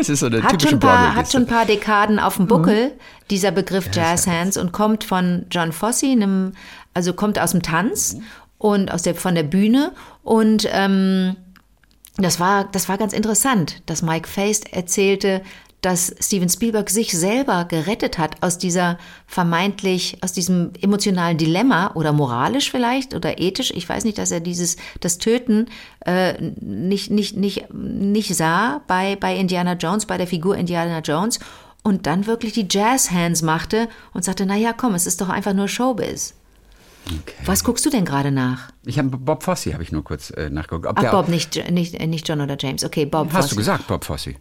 es ist so eine hat typische paar, hat Broadway-Geste. schon ein paar Dekaden auf dem Buckel, dieser Begriff Jazz Hands, und kommt von John Fosse, einem, also kommt aus dem Tanz und aus der, von der Bühne. Und ähm, das, war, das war ganz interessant, dass Mike Feist erzählte, dass Steven Spielberg sich selber gerettet hat aus dieser vermeintlich, aus diesem emotionalen Dilemma oder moralisch vielleicht oder ethisch. Ich weiß nicht, dass er dieses, das Töten äh, nicht, nicht, nicht, nicht sah bei, bei Indiana Jones, bei der Figur Indiana Jones und dann wirklich die Jazz Hands machte und sagte, na ja, komm, es ist doch einfach nur Showbiz. Was guckst du denn gerade nach? Ich habe Bob Fosse, habe ich nur kurz äh, nachgeguckt. Ob Ach, Bob, nicht, nicht, nicht John oder James. Okay, Bob. Hast Fosse. du gesagt, Bob Fosse?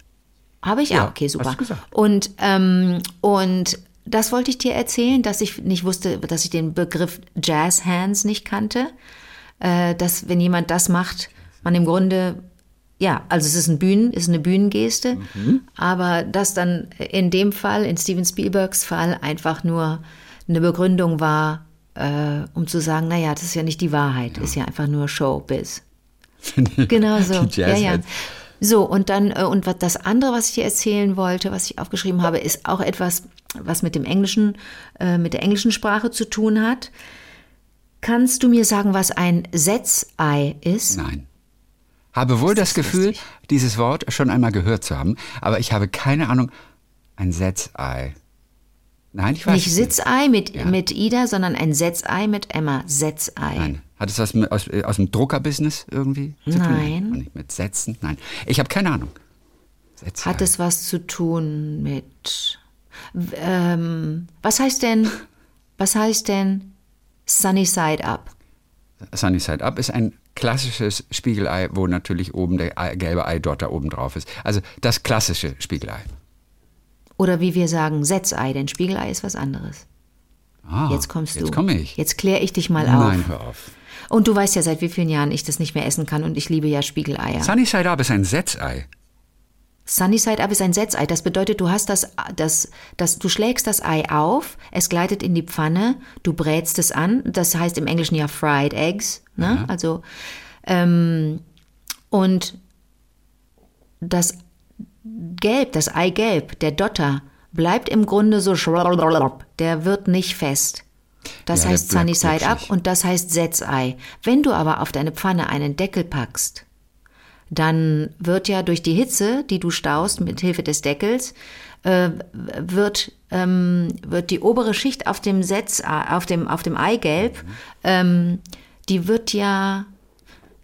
Habe ich? Ja, ah, okay, super. hast du gesagt. Und, ähm, und das wollte ich dir erzählen, dass ich nicht wusste, dass ich den Begriff Jazz Hands nicht kannte. Äh, dass, wenn jemand das macht, man im Grunde, ja, also es ist ein Bühnen, ist eine Bühnengeste, Mhm. aber das dann in dem Fall, in Steven Spielbergs Fall, einfach nur eine Begründung war, äh, um zu sagen, naja, das ist ja nicht die Wahrheit, ist ja einfach nur Showbiz. Genau so. Ja, ja. So, und dann, äh, und was das andere, was ich dir erzählen wollte, was ich aufgeschrieben habe, ist auch etwas, was mit dem Englischen, äh, mit der englischen Sprache zu tun hat. Kannst du mir sagen, was ein Setzei ist? Nein. Habe wohl das, Gefühl, dieses Wort schon einmal gehört zu haben, aber ich habe keine Ahnung. Ein Setzei. Nein, ich weiß Nicht Sitzei mit, Ja. mit Ida, sondern ein Setzei mit Emma. Setzei. Nein. Hat es was mit, aus, äh, aus dem Druckerbusiness irgendwie zu tun? Nein. Nicht mit Sätzen? Nein. Ich habe keine Ahnung. Setzei. Hat es was zu tun mit. Ähm, was heißt denn. Was heißt denn Sunny Side Up? Sunny Side Up ist ein klassisches Spiegelei, wo natürlich oben der Ei- gelbe Eidot da oben drauf ist. Also das klassische Spiegelei. Oder wie wir sagen, Setzei, denn Spiegelei ist was anderes. Ah, Jetzt kommst du. Jetzt komme ich. Jetzt kläre ich dich mal auf. Nein, hör auf. Und du weißt ja, seit wie vielen Jahren ich das nicht mehr essen kann und ich liebe ja Spiegeleier. Sunny Side Up ist ein Setzei. Sunny Side Up ist ein Setzei. Das bedeutet, du hast das, das, das, du schlägst das Ei auf, es gleitet in die Pfanne, du brätst es an. Das heißt im Englischen ja Fried Eggs. Ne? Also ähm, und das Gelb, das Eigelb, der Dotter, bleibt im Grunde so schlablabla. Der wird nicht fest. Das Ja, heißt Sunny Side Up und das heißt Setzei. Wenn du aber auf deine Pfanne einen Deckel packst, dann wird ja durch die Hitze, die du staust mit Hilfe des Deckels, äh, wird, ähm, wird die obere Schicht auf dem Setz, auf dem, auf dem Eigelb, ähm, die wird ja,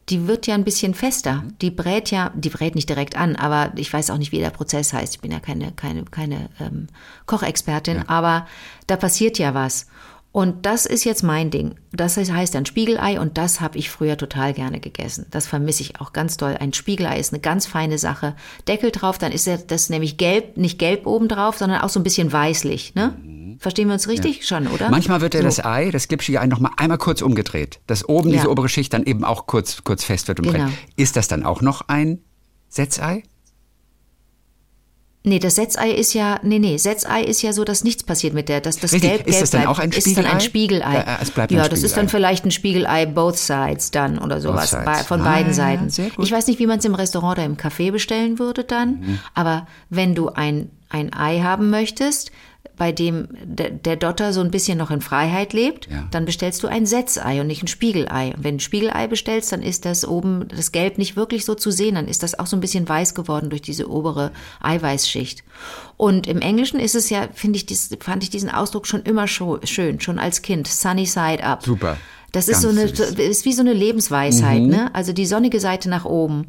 die wird ja ein bisschen fester. Die brät ja, die brät nicht direkt an, aber ich weiß auch nicht, wie der Prozess heißt. Ich bin ja keine, keine, keine ähm, Kochexpertin, aber da passiert ja was. Und das ist jetzt mein Ding. Das heißt ein Spiegelei und das habe ich früher total gerne gegessen. Das vermisse ich auch ganz doll. Ein Spiegelei ist eine ganz feine Sache. Deckel drauf, dann ist das nämlich gelb, nicht gelb oben drauf, sondern auch so ein bisschen weißlich. Ne? Verstehen wir uns richtig? Ja. Schon, oder? Manchmal wird ja so. das Ei, das glitschige Ei, noch mal einmal kurz umgedreht, dass oben ja. diese obere Schicht dann eben auch kurz, kurz fest wird und genau. brennt. Ist das dann auch noch ein Setzei? Nee, das Setzei ist ja, nee, nee, Setzei ist ja so, dass nichts passiert mit der, dass das Richtig. Gelb, ist Gelb das dann auch ein Spiegelei? Ist dann ein Spiegelei. Ja, es bleibt ja das ist dann vielleicht ein Spiegelei both sides dann oder sowas, bei, von ah, beiden Seiten. Sehr gut. Ich weiß nicht, wie man es im Restaurant oder im Café bestellen würde dann, mhm. aber wenn du ein, ein Ei haben möchtest, bei dem der Dotter so ein bisschen noch in Freiheit lebt, ja. dann bestellst du ein Setzei und nicht ein Spiegelei. Und wenn du ein Spiegelei bestellst, dann ist das oben, das Gelb nicht wirklich so zu sehen, dann ist das auch so ein bisschen weiß geworden durch diese obere Eiweißschicht. Und im Englischen ist es ja, finde ich, dies, fand ich diesen Ausdruck schon immer schön, schon als Kind. Sunny side up. Super. Das ist so eine, süß. ist wie so eine Lebensweisheit, mhm. ne? Also die sonnige Seite nach oben.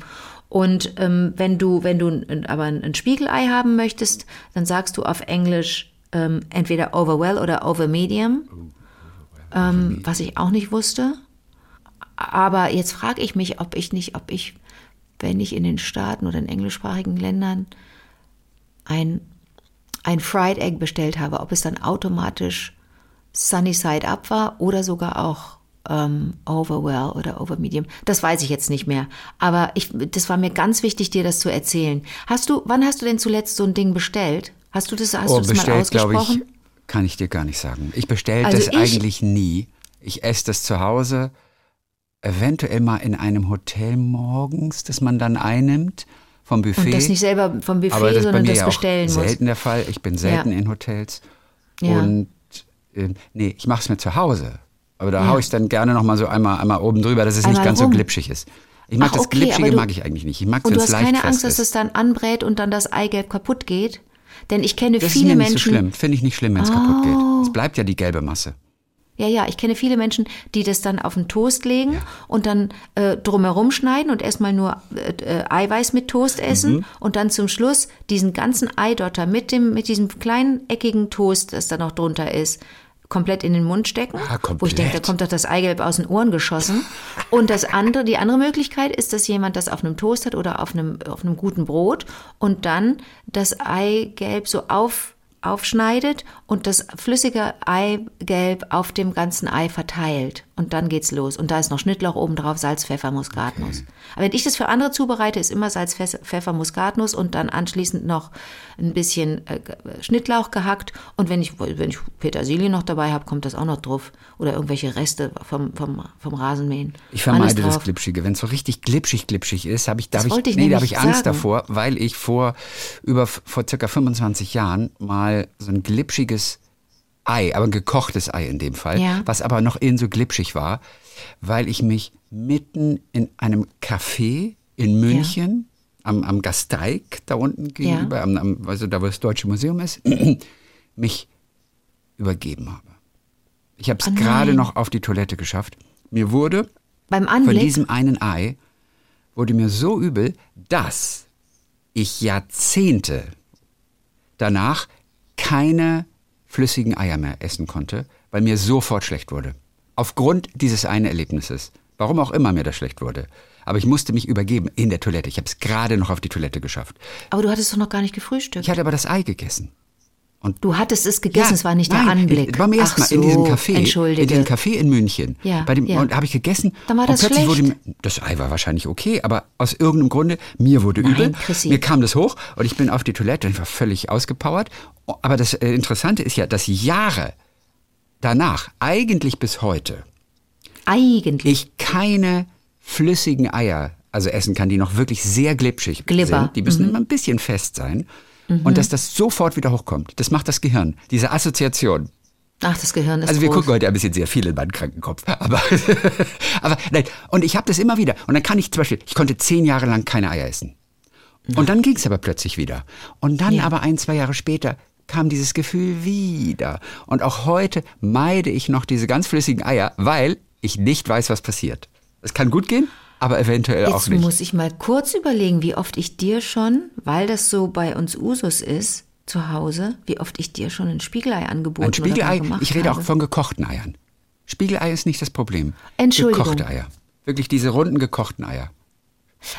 Und ähm, wenn du, wenn du aber ein Spiegelei haben möchtest, dann sagst du auf Englisch ähm, entweder over well oder over medium, ähm, was ich auch nicht wusste. Aber jetzt frage ich mich, ob ich nicht, ob ich, wenn ich in den Staaten oder in englischsprachigen Ländern ein, ein Fried Egg bestellt habe, ob es dann automatisch Sunny Side Up war oder sogar auch ähm, over well oder over medium. Das weiß ich jetzt nicht mehr. Aber ich, das war mir ganz wichtig, dir das zu erzählen. Hast du, wann hast du denn zuletzt so ein Ding bestellt? Hast du das, hast oh, du das bestellt, mal ausgesprochen? Ich, kann ich dir gar nicht sagen. Ich bestelle also das ich, eigentlich nie. Ich esse das zu Hause, eventuell mal in einem Hotel morgens, das man dann einnimmt vom Buffet. Und das nicht selber vom Buffet, Aber das sondern das ja bestellen muss. Selten der Fall. Ich bin selten ja. in Hotels. Ja. Und äh, nee, ich mache es mir zu Hause. Aber da ja. haue ich dann gerne noch mal so einmal, einmal oben drüber, dass es einmal nicht ganz rum. so glitschig ist. Ich mag Ach, das okay, Glitschige du, mag ich eigentlich nicht. Ich mag und du hast keine Angst, ist. dass es dann anbrät und dann das Eigelb kaputt geht? Denn ich kenne das viele ist mir Menschen. Nicht so schlimm. Finde ich nicht schlimm, wenn es oh. kaputt geht. Es bleibt ja die gelbe Masse. Ja, ja, ich kenne viele Menschen, die das dann auf den Toast legen ja. und dann äh, drumherum schneiden und erstmal nur äh, äh, Eiweiß mit Toast essen mhm. und dann zum Schluss diesen ganzen Eidotter mit dem mit diesem kleinen eckigen Toast, das da noch drunter ist, komplett in den Mund stecken, ah, wo ich denke, da kommt doch das Eigelb aus den Ohren geschossen. Und das andere, die andere Möglichkeit ist, dass jemand das auf einem Toast hat oder auf einem, auf einem guten Brot und dann das Eigelb so auf aufschneidet und das flüssige Eigelb auf dem ganzen Ei verteilt. Und dann geht's los. Und da ist noch Schnittlauch oben drauf, Salz, Pfeffer, Muskatnuss. Okay. Aber wenn ich das für andere zubereite, ist immer Salz, Pfeffer, Muskatnuss und dann anschließend noch ein bisschen äh, Schnittlauch gehackt. Und wenn ich, wenn ich Petersilie noch dabei habe, kommt das auch noch drauf. Oder irgendwelche Reste vom, vom, vom Rasenmähen. Ich vermeide das Glitschige. Wenn es so richtig glitschig, glitschig ist, habe ich, da habe ich, nee, da hab ich Angst sagen. davor, weil ich vor, über, vor circa 25 Jahren mal so ein glitschiges Ei, aber ein gekochtes Ei in dem Fall, ja. was aber noch innen so glitschig war, weil ich mich mitten in einem Café in München ja. am, am Gasteig da unten gegenüber, ja. am, am, also da wo das Deutsche Museum ist, mich übergeben habe. Ich habe es oh gerade noch auf die Toilette geschafft. Mir wurde Beim Anblick? von diesem einen Ei wurde mir so übel, dass ich Jahrzehnte danach keine flüssigen Eier mehr essen konnte, weil mir sofort schlecht wurde. Aufgrund dieses einen Erlebnisses. Warum auch immer mir das schlecht wurde. Aber ich musste mich übergeben in der Toilette. Ich habe es gerade noch auf die Toilette geschafft. Aber du hattest doch noch gar nicht gefrühstückt. Ich hatte aber das Ei gegessen. Und du hattest es gegessen, ja, es war nicht nein, der Anblick. Ich, beim ersten Mal so, in diesem Café, in diesem Café in München. Ja, bei dem, ja. Und habe ich gegessen. Dann war das und plötzlich schlecht. wurde mir, das Ei war wahrscheinlich okay, aber aus irgendeinem Grunde mir wurde nein, übel. Chrissy. Mir kam das hoch und ich bin auf die Toilette und ich war völlig ausgepowert. Aber das äh, Interessante ist ja, dass Jahre danach, eigentlich bis heute, eigentlich ich keine flüssigen Eier also essen kann, die noch wirklich sehr glitschig Glibber. sind. Die müssen mhm. immer ein bisschen fest sein. Mhm. Und dass das sofort wieder hochkommt. Das macht das Gehirn. Diese Assoziation. Ach, das Gehirn ist Also wir groß. gucken heute ein bisschen sehr viel in meinen Krankenkopf. Aber, aber nein. Und ich habe das immer wieder. Und dann kann ich zum Beispiel, ich konnte zehn Jahre lang keine Eier essen. Und dann ging es aber plötzlich wieder. Und dann Ja. aber ein, zwei Jahre später kam dieses Gefühl wieder. Und auch heute meide ich noch diese ganz flüssigen Eier, weil ich nicht weiß, was passiert. Es kann gut gehen, aber eventuell auch Jetzt nicht. muss ich mal kurz überlegen, wie oft ich dir schon, weil das so bei uns Usus ist, zu Hause, wie oft ich dir schon ein Spiegelei angeboten Ein Spiegelei, gemacht ich rede habe. auch von gekochten Eiern. Spiegelei ist nicht das Problem. Entschuldigung. Gekochte Eier. Wirklich diese runden gekochten Eier.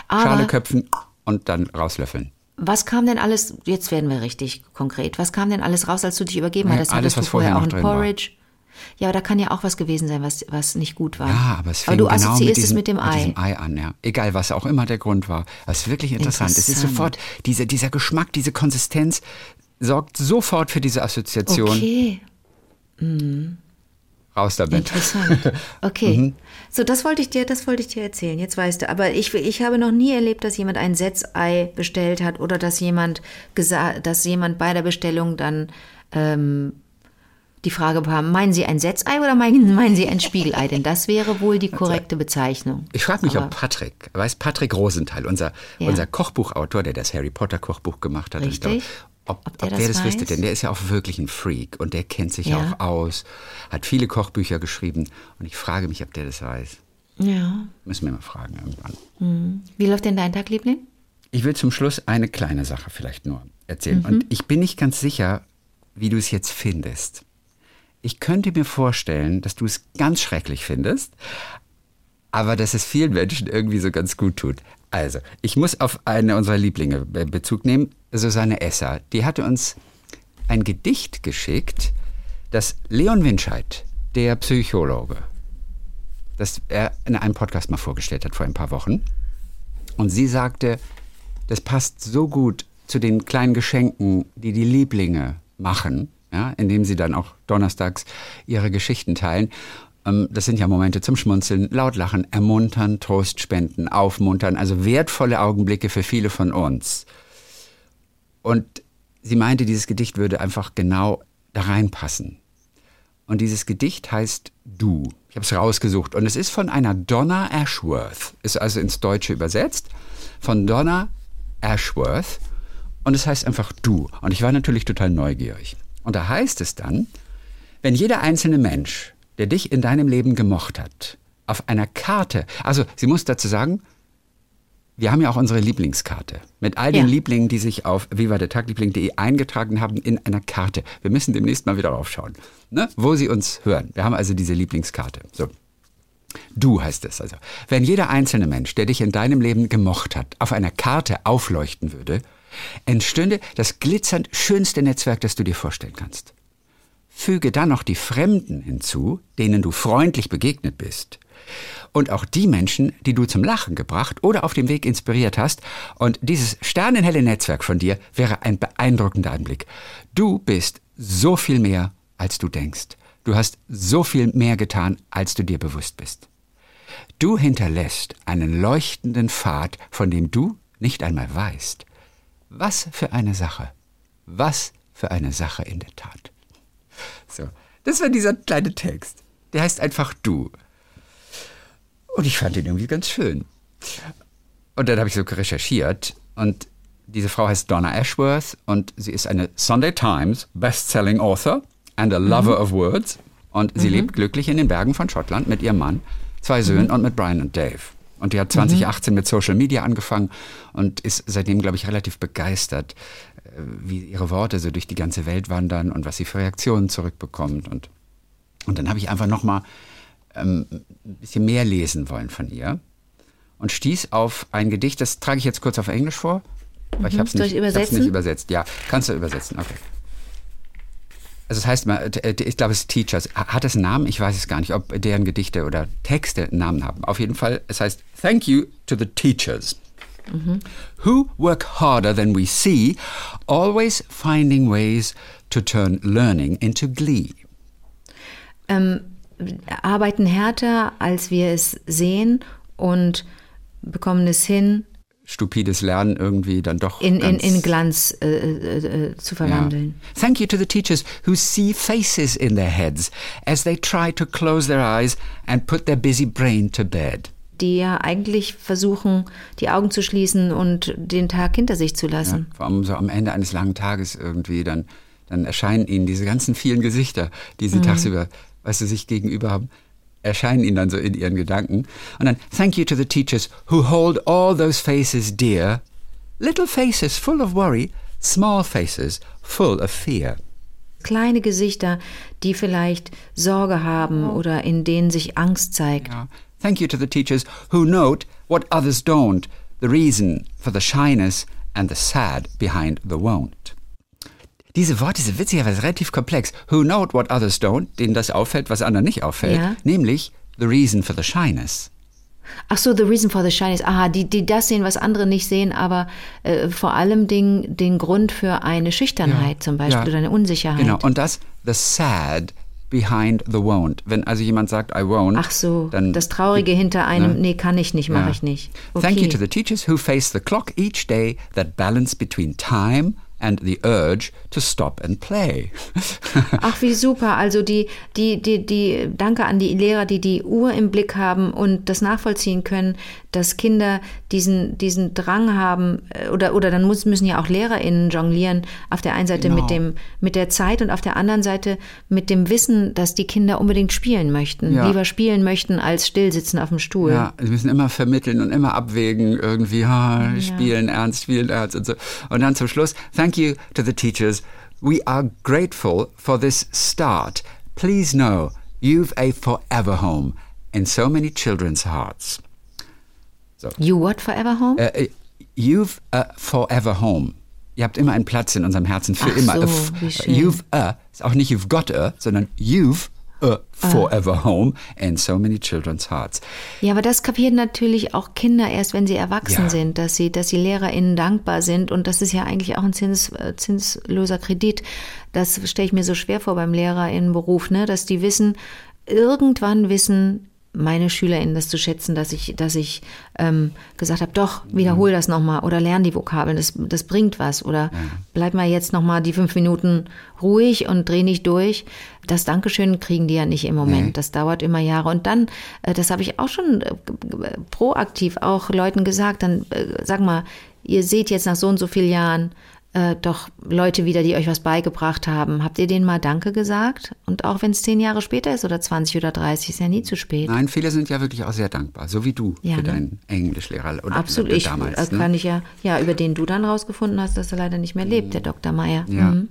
Aber Schale köpfen und dann rauslöffeln. was kam denn alles, jetzt werden wir richtig konkret, was kam denn alles raus, als du dich übergeben Naja, hattest? alles, was vorher auch noch ein drin war. Ja, aber da kann ja auch was gewesen sein, was, was nicht gut war. Ja, aber es fing aber du genau assoziierst mit diesem, es mit dem Ei. diesem Ei an, ja. Egal, was auch immer der Grund war. Das ist wirklich interessant. Es ist Interessant. sofort, diese, dieser Geschmack, diese Konsistenz sorgt sofort für diese Assoziation. Okay, Raus damit. interessant. Okay. Mhm. So, das wollte ich dir, das wollte ich dir erzählen. Jetzt weißt du. Aber ich, ich habe noch nie erlebt, dass jemand ein Setzei bestellt hat oder dass jemand gesagt, dass jemand bei der Bestellung dann ähm, die Frage bekam, meinen Sie ein Setzei oder meinen, meinen Sie ein Spiegelei? Denn das wäre wohl die korrekte Bezeichnung. Ich frage mich, Aber- ob Patrick, weiß Patrick Rosenthal, unser, Ja. unser Kochbuchautor, der das Harry Potter Kochbuch gemacht hat, ich Richtig. ob, Ob ob, der der, das das wüsste, denn der ist ja auch wirklich ein Freak und der kennt sich Ja. auch aus, hat viele Kochbücher geschrieben und ich frage mich, ob der das weiß. Ja. Müssen wir mal fragen irgendwann. Wie läuft denn dein Tag, Liebling? Ich will zum Schluss eine kleine Sache vielleicht nur erzählen. Mhm. Und ich bin nicht ganz sicher, wie du es jetzt findest. Ich könnte mir vorstellen, dass du es ganz schrecklich findest, aber dass es vielen Menschen irgendwie so ganz gut tut. Also, ich muss auf eine unserer Lieblinge Be- Bezug nehmen, Susanne Esser. Die hatte uns ein Gedicht geschickt, das Leon Winscheid, der Psychologe, das er in einem Podcast mal vorgestellt hat vor ein paar Wochen. Und sie sagte, das passt so gut zu den kleinen Geschenken, die die Lieblinge machen, ja, indem sie dann auch donnerstags ihre Geschichten teilen. Ähm, Das sind ja Momente zum Schmunzeln, laut lachen, ermuntern, Trost spenden, aufmuntern, also wertvolle Augenblicke für viele von uns. Und sie meinte, dieses Gedicht würde einfach genau da reinpassen. Und dieses Gedicht heißt Du. Ich habe es rausgesucht. Und es ist von einer Donna Ashworth. Ist also ins Deutsche übersetzt. Von Donna Ashworth. Und es heißt einfach Du. Und ich war natürlich total neugierig. Und da heißt es dann, wenn jeder einzelne Mensch, der dich in deinem Leben gemocht hat, auf einer Karte, also sie muss dazu sagen, wir haben ja auch unsere Lieblingskarte mit all den Ja. Lieblingen, die sich auf vivadertagliebling.de eingetragen haben in einer Karte. Wir müssen demnächst mal wieder raufschauen, ne? wo sie uns hören. Wir haben also diese Lieblingskarte. So. Du heißt es also. Wenn jeder einzelne Mensch, der dich in deinem Leben gemocht hat, auf einer Karte aufleuchten würde, entstünde das glitzernd schönste Netzwerk, das du dir vorstellen kannst. Füge dann noch die Fremden hinzu, denen du freundlich begegnet bist. Und auch die Menschen, die du zum Lachen gebracht oder auf dem Weg inspiriert hast. Und dieses sternenhelle Netzwerk von dir wäre ein beeindruckender Anblick. Du bist so viel mehr, als du denkst. Du hast so viel mehr getan, als du dir bewusst bist. Du hinterlässt einen leuchtenden Pfad, von dem du nicht einmal weißt. Was für eine Sache. Was für eine Sache in der Tat. So, das war dieser kleine Text. Der heißt einfach Du. Und ich fand ihn irgendwie ganz schön. Und dann habe ich so recherchiert und diese Frau heißt Donna Ashworth und sie ist eine Sunday Times Bestselling Author and a Lover of Words. Und sie lebt glücklich in den Bergen von Schottland mit ihrem Mann, zwei Söhnen und mit Brian und Dave. Und die hat 2018 mit Social Media angefangen und ist seitdem, glaube ich, relativ begeistert, äh, wie ihre Worte so durch die ganze Welt wandern und was sie für Reaktionen zurückbekommt. Und, und dann habe ich einfach nochmal ähm, ein bisschen mehr lesen wollen von ihr und stieß auf ein Gedicht, das trage ich jetzt kurz auf Englisch vor, weil ich habe es nicht, nicht übersetzt. Ja, kannst du übersetzen, okay. Also es heißt mal, äh, ich glaube es ist Teachers. Hat es einen Namen? Ich weiß es gar nicht, ob deren Gedichte oder Texte einen Namen haben. Auf jeden Fall, es heißt Thank you to the teachers. Who work harder than we see, always finding ways to turn learning into glee. ähm, arbeiten härter, als wir es sehen und bekommen es hin, Stupides Lernen irgendwie dann doch in, in, in Glanz äh, äh, äh, zu verwandeln. Yeah. Thank you to the teachers who see faces in their heads as they try to close their eyes and put their busy brain to bed. Die ja eigentlich versuchen, die Augen zu schließen und den Tag hinter sich zu Ja, lassen. vor allem so am Ende eines langen Tages irgendwie, dann, dann erscheinen ihnen diese ganzen vielen Gesichter, die sie tagsüber, weißt du, sich gegenüber haben, erscheinen ihnen dann so in ihren Gedanken. Und dann, thank you to the teachers who hold all those faces dear, little faces full of worry, small faces full of fear. Kleine Gesichter, die vielleicht Sorge haben oh. oder in denen sich Angst zeigt. Yeah. Thank you to the teachers who note what others don't, the reason for the shyness and the sad behind the won't. Diese Worte sind witzigerweise relativ komplex. Who note what others don't, denen das auffällt, was anderen nicht auffällt, Ja. nämlich the reason for the shyness. Ach so, the reason for the shyness. Aha, die, die das sehen, was andere nicht sehen, aber äh, vor allem den, den Grund für eine Schüchternheit zum Beispiel Ja. oder eine Unsicherheit. Genau, und das the sad behind the won't. Wenn also jemand sagt I won't, Ach so, dann das Traurige hinter einem, Ne? nee, kann ich nicht, mache Ja. ich nicht. Okay. Thank you to the teachers who face the clock each day that balance between time and the urge to stop and play. Ach, wie super. Also die, die, die, die, danke an die Lehrer, die die Uhr im Blick haben und das nachvollziehen können, dass Kinder diesen, diesen Drang haben, äh, oder, oder dann muss, müssen ja auch LehrerInnen jonglieren, auf der einen Seite Genau. mit dem, mit der Zeit und auf der anderen Seite mit dem Wissen, dass die Kinder unbedingt spielen möchten, Ja. lieber spielen möchten als stillsitzen auf dem Stuhl. Ja, sie müssen immer vermitteln und immer abwägen, irgendwie, ha, spielen ernst, spielen ernst und so. Und dann zum Schluss, thank you to the teachers. We are grateful for this start. Please know you've a forever home in so many children's hearts. You what forever home? Äh, äh, you've a forever home. Ihr habt immer einen Platz in unserem Herzen für Ach immer. so, schön. You've a, ist auch nicht you've got a, sondern you've a forever home in so many children's hearts. Ja, aber das kapieren natürlich auch Kinder erst, wenn sie erwachsen Ja. sind, dass sie, dass die LehrerInnen dankbar sind. Und das ist ja eigentlich auch ein Zins, äh, zinsloser Kredit. Das stelle ich mir so schwer vor beim LehrerInnenberuf, ne? dass die wissen, irgendwann wissen meine SchülerInnen das zu schätzen, dass ich, dass ich ähm, gesagt habe, doch, wiederhol das nochmal oder lern die Vokabeln, das, das bringt was. Oder bleib mal jetzt nochmal die fünf Minuten ruhig und dreh nicht durch. Das Dankeschön kriegen die ja nicht im Moment. Nee. Das dauert immer Jahre. Und dann, äh, das habe ich auch schon äh, proaktiv auch Leuten gesagt, dann äh, sag mal, ihr seht jetzt nach so und so vielen Jahren äh, doch Leute wieder, die euch was beigebracht haben. Habt ihr denen mal Danke gesagt? Und auch wenn es zehn Jahre später ist oder 20 oder 30, ist ja nie zu spät. Nein, viele sind ja wirklich auch sehr dankbar, so wie du Ja, für ne? deinen Englischlehrer oder Absolut. Ich, damals. äh, ne? kann ich ja, ja, über den du dann rausgefunden hast, dass er leider nicht mehr lebt, der Dr. Meier. Ja. Mhm.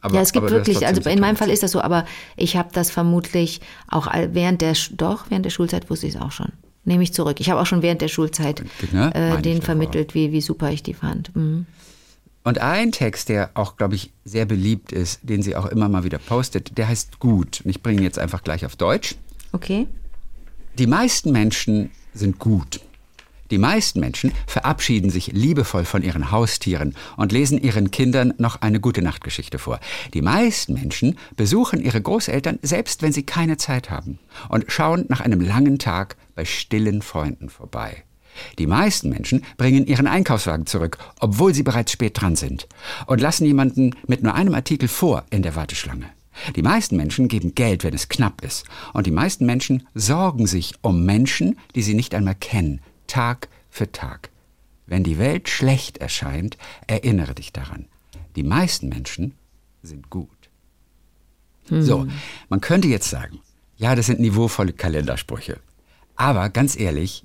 Aber, ja, es gibt wirklich, also in meinem Fall ist das so, aber ich habe das vermutlich auch während der, doch, während der Schulzeit wusste ich es auch schon. Nehme ich zurück. Ich habe auch schon während der Schulzeit Ne? Äh, denen vermittelt, wie, wie super ich die fand. Mhm. Und ein Text, der auch, glaube ich, sehr beliebt ist, den sie auch immer mal wieder postet, der heißt Gut. Und ich bringe ihn jetzt einfach gleich auf Deutsch. Okay? Die meisten Menschen sind gut. Die meisten Menschen verabschieden sich liebevoll von ihren Haustieren und lesen ihren Kindern noch eine gute Nachtgeschichte vor. Die meisten Menschen besuchen ihre Großeltern, selbst wenn sie keine Zeit haben, und schauen nach einem langen Tag bei stillen Freunden vorbei. Die meisten Menschen bringen ihren Einkaufswagen zurück, obwohl sie bereits spät dran sind, und lassen jemanden mit nur einem Artikel vor in der Warteschlange. Die meisten Menschen geben Geld, wenn es knapp ist. Und die meisten Menschen sorgen sich um Menschen, die sie nicht einmal kennen, Tag für Tag. Wenn die Welt schlecht erscheint, erinnere dich daran. Die meisten Menschen sind gut. So, man könnte jetzt sagen, ja, das sind niveauvolle Kalendersprüche. Aber ganz ehrlich,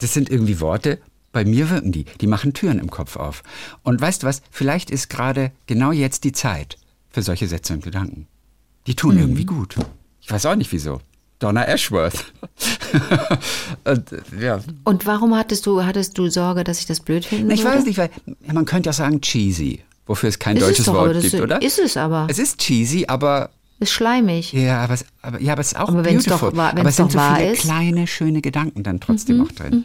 das sind irgendwie Worte, bei mir wirken die, die machen Türen im Kopf auf. Und weißt du was, vielleicht ist gerade genau jetzt die Zeit für solche Sätze und Gedanken. Die tun irgendwie gut. Ich weiß auch nicht wieso. Donna Ashworth. und, äh, ja. Und warum hattest du, hattest du Sorge, dass ich das blöd finden Ich würde? weiß nicht, weil man könnte ja sagen cheesy, wofür es kein Ist es deutsches doch, aber Wort gibt, oder? Ist es aber. es ist cheesy, aber Ist schleimig. ja, aber es, aber, ja, aber es ist auch Aber beautiful. doch aber es sind so viele ist. kleine, schöne Gedanken dann trotzdem auch drin.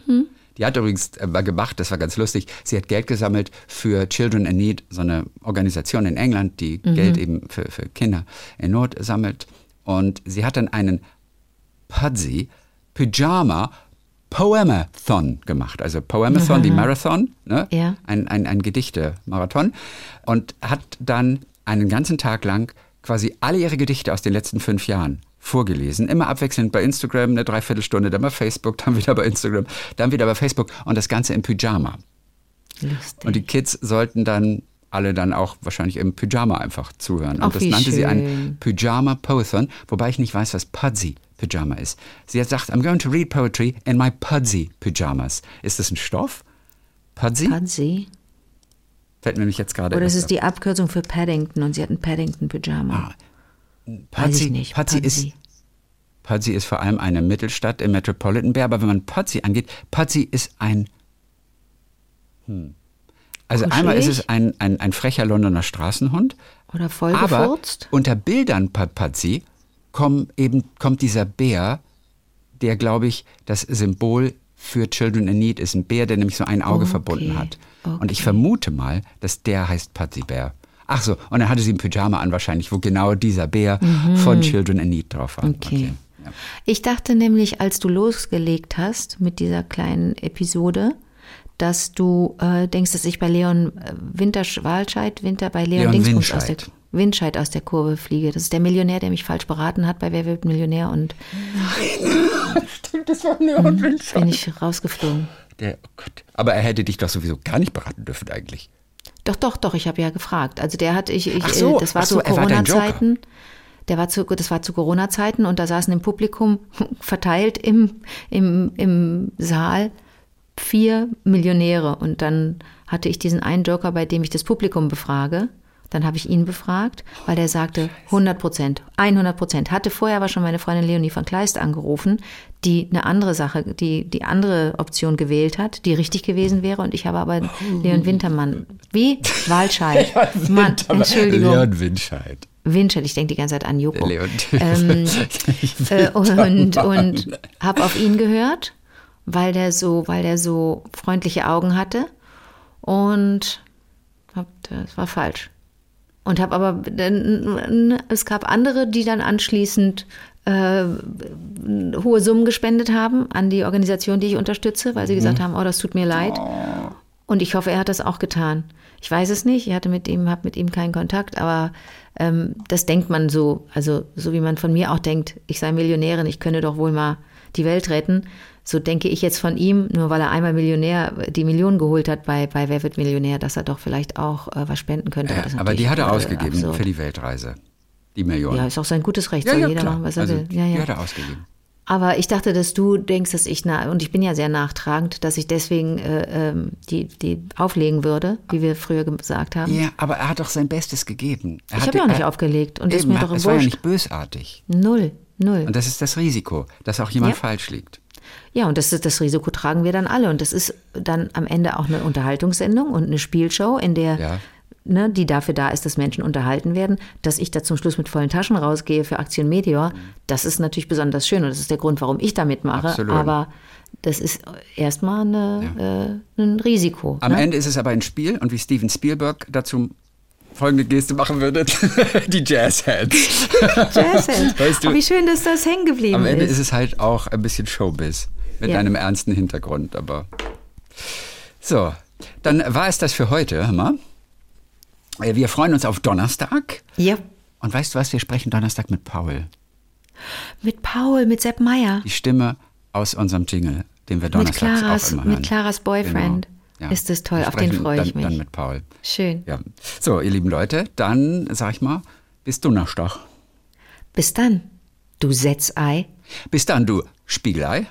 Die hat übrigens äh, mal gemacht, das war ganz lustig, sie hat Geld gesammelt für Children in Need, so eine Organisation in England, die Geld eben für, für Kinder in Not sammelt. Und sie hat dann einen Pudsey Pyjama Poemathon gemacht. Also Poemathon, wie Marathon, ne? Ja. ein, ein, ein Gedichte-Marathon. Und hat dann einen ganzen Tag lang quasi alle ihre Gedichte aus den letzten fünf Jahren vorgelesen. Immer abwechselnd bei Instagram eine Dreiviertelstunde, dann bei Facebook, dann wieder bei Instagram, dann wieder bei Facebook und das Ganze im Pyjama. Lustig. Und die Kids sollten dann alle dann auch wahrscheinlich im Pyjama einfach zuhören. Ach, Und das nannte sie ein schön. Pyjama Poethon, wobei ich nicht weiß, was Pudsey Pyjama ist. Sie hat gesagt, I'm going to read poetry in my Pudsey Pyjamas. Ist das ein Stoff? Pudsey? Pansy. Fällt mir nämlich jetzt gerade Oder es ist die Abkürzung für Paddington und sie hat ein Paddington-Pyjama. auf. Weiß ich nicht. Patsy ist, Pansy. Patsy ist vor allem eine Mittelstadt im Metropolitan Bär, aber wenn man Patsy angeht, Patsy ist ein. Hm. Also Kuschelig? einmal ist es ein, ein, ein frecher Londoner Straßenhund, Oder voll aber unter Bildern Pa- Patsy kommt eben kommt dieser Bär, der glaube ich das Symbol für Children in Need ist, ein Bär, der nämlich so ein Auge Okay, verbunden hat. Und ich okay. vermute mal, dass der heißt Patsy Bär. Ach so, und dann hatte sie ein Pyjama an wahrscheinlich, wo genau dieser Bär von Children in Need drauf war. Mhm. Okay. Ja. Ich dachte nämlich, als du losgelegt hast mit dieser kleinen Episode, dass du äh, denkst, dass ich bei Leon äh, Winterschwalscheid, Winter bei Leon, Leon Dingsbums aus der Winscheid aus der Kurve fliege. Das ist der Millionär, der mich falsch beraten hat bei Wer wird Millionär und Stimmt, das war Leon Winscheid. bin ich rausgeflogen. Der, oh Gott. Aber er hätte dich doch sowieso gar nicht beraten dürfen eigentlich. Doch, doch, doch, ich habe ja gefragt. Also der hat ich, ich Ach so, äh, das war ach so, zu. Corona-Zeiten. Der war zu, das war zu Corona-Zeiten und da saßen im Publikum verteilt im, im, im Saal vier Millionäre. Und dann hatte ich diesen einen Joker, bei dem ich das Publikum befrage. Dann habe ich ihn befragt, weil der sagte 100 Prozent, 100 Prozent. Hatte vorher aber schon meine Freundin Leonie von Kleist angerufen, die eine andere Sache, die die andere Option gewählt hat, die richtig gewesen wäre. Und ich habe aber Leon Wintermann. Wie? Walscheid. Mann, Entschuldigung. Leon Winscheid. Winscheid, ich denke die ganze Zeit an Joko. Leon. Ähm, äh, und und habe auf ihn gehört, weil der so, weil der so freundliche Augen hatte und hab, das war falsch. Und habe aber es gab andere, die dann anschließend äh, hohe Summen gespendet haben an die Organisation, die ich unterstütze, weil sie gesagt haben, oh, das tut mir leid. Und ich hoffe, er hat das auch getan. Ich weiß es nicht, ich hatte mit ihm, habe mit ihm keinen Kontakt, aber ähm, das denkt man so, also so wie man von mir auch denkt, ich sei Millionärin, ich könne doch wohl mal die Welt retten. So denke ich jetzt von ihm, nur weil er einmal Millionär die Million geholt hat bei, bei Wer wird Millionär, dass er doch vielleicht auch äh, was spenden könnte. Ist aber die hat er äh, ausgegeben absurd. für die Weltreise. Die Million. Ja, ist auch sein gutes Recht, Ja, soll ja, jeder klar. machen, was er also, will. Ja, Die ja. hat er ausgegeben. Aber ich dachte, dass du denkst, dass ich, na, und ich bin ja sehr nachtragend, dass ich deswegen äh, ähm, die, die auflegen würde, wie wir früher gesagt haben. Ja, aber er hat doch sein Bestes gegeben. Er ich habe ja auch nicht aufgelegt und das ist Eben, mir doch es war ja nicht bösartig. Null, null. Und das ist das Risiko, dass auch jemand Ja. falsch liegt. Ja, und das, ist, das Risiko tragen wir dann alle. Und das ist dann am Ende auch eine Unterhaltungssendung und eine Spielshow, in der, Ja. ne, die dafür da ist, dass Menschen unterhalten werden. Dass ich da zum Schluss mit vollen Taschen rausgehe für Aktion Meteor, das ist natürlich besonders schön und das ist der Grund, warum ich da mitmache. Absolut. Aber das ist erstmal eine, äh, ein Risiko. Am ne? Ende ist es aber ein Spiel und wie Steven Spielberg dazu folgende Geste machen würde, die Jazzheads. Jazzhands. Weißt du, oh, wie schön, dass das hängen geblieben Am Ende ist. ist es halt auch ein bisschen Showbiz mit Ja. einem ernsten Hintergrund, aber so, dann war es das für heute, mal. Äh, Wir freuen uns auf Donnerstag. ja, Und weißt du was, wir sprechen Donnerstag mit Paul. mit Paul, mit Sepp Meier, Die Stimme aus unserem Jingle, den wir Claras, auch immer hören. mit Claras Boyfriend. Genau. Ja. Ist das toll, auf den freue ich dann, mich. Dann mit Paul. Schön. Ja. So, ihr lieben Leute, dann sag ich mal, bis Donnerstag. Bis dann, du Setzei. Bis dann, du Spiegelei.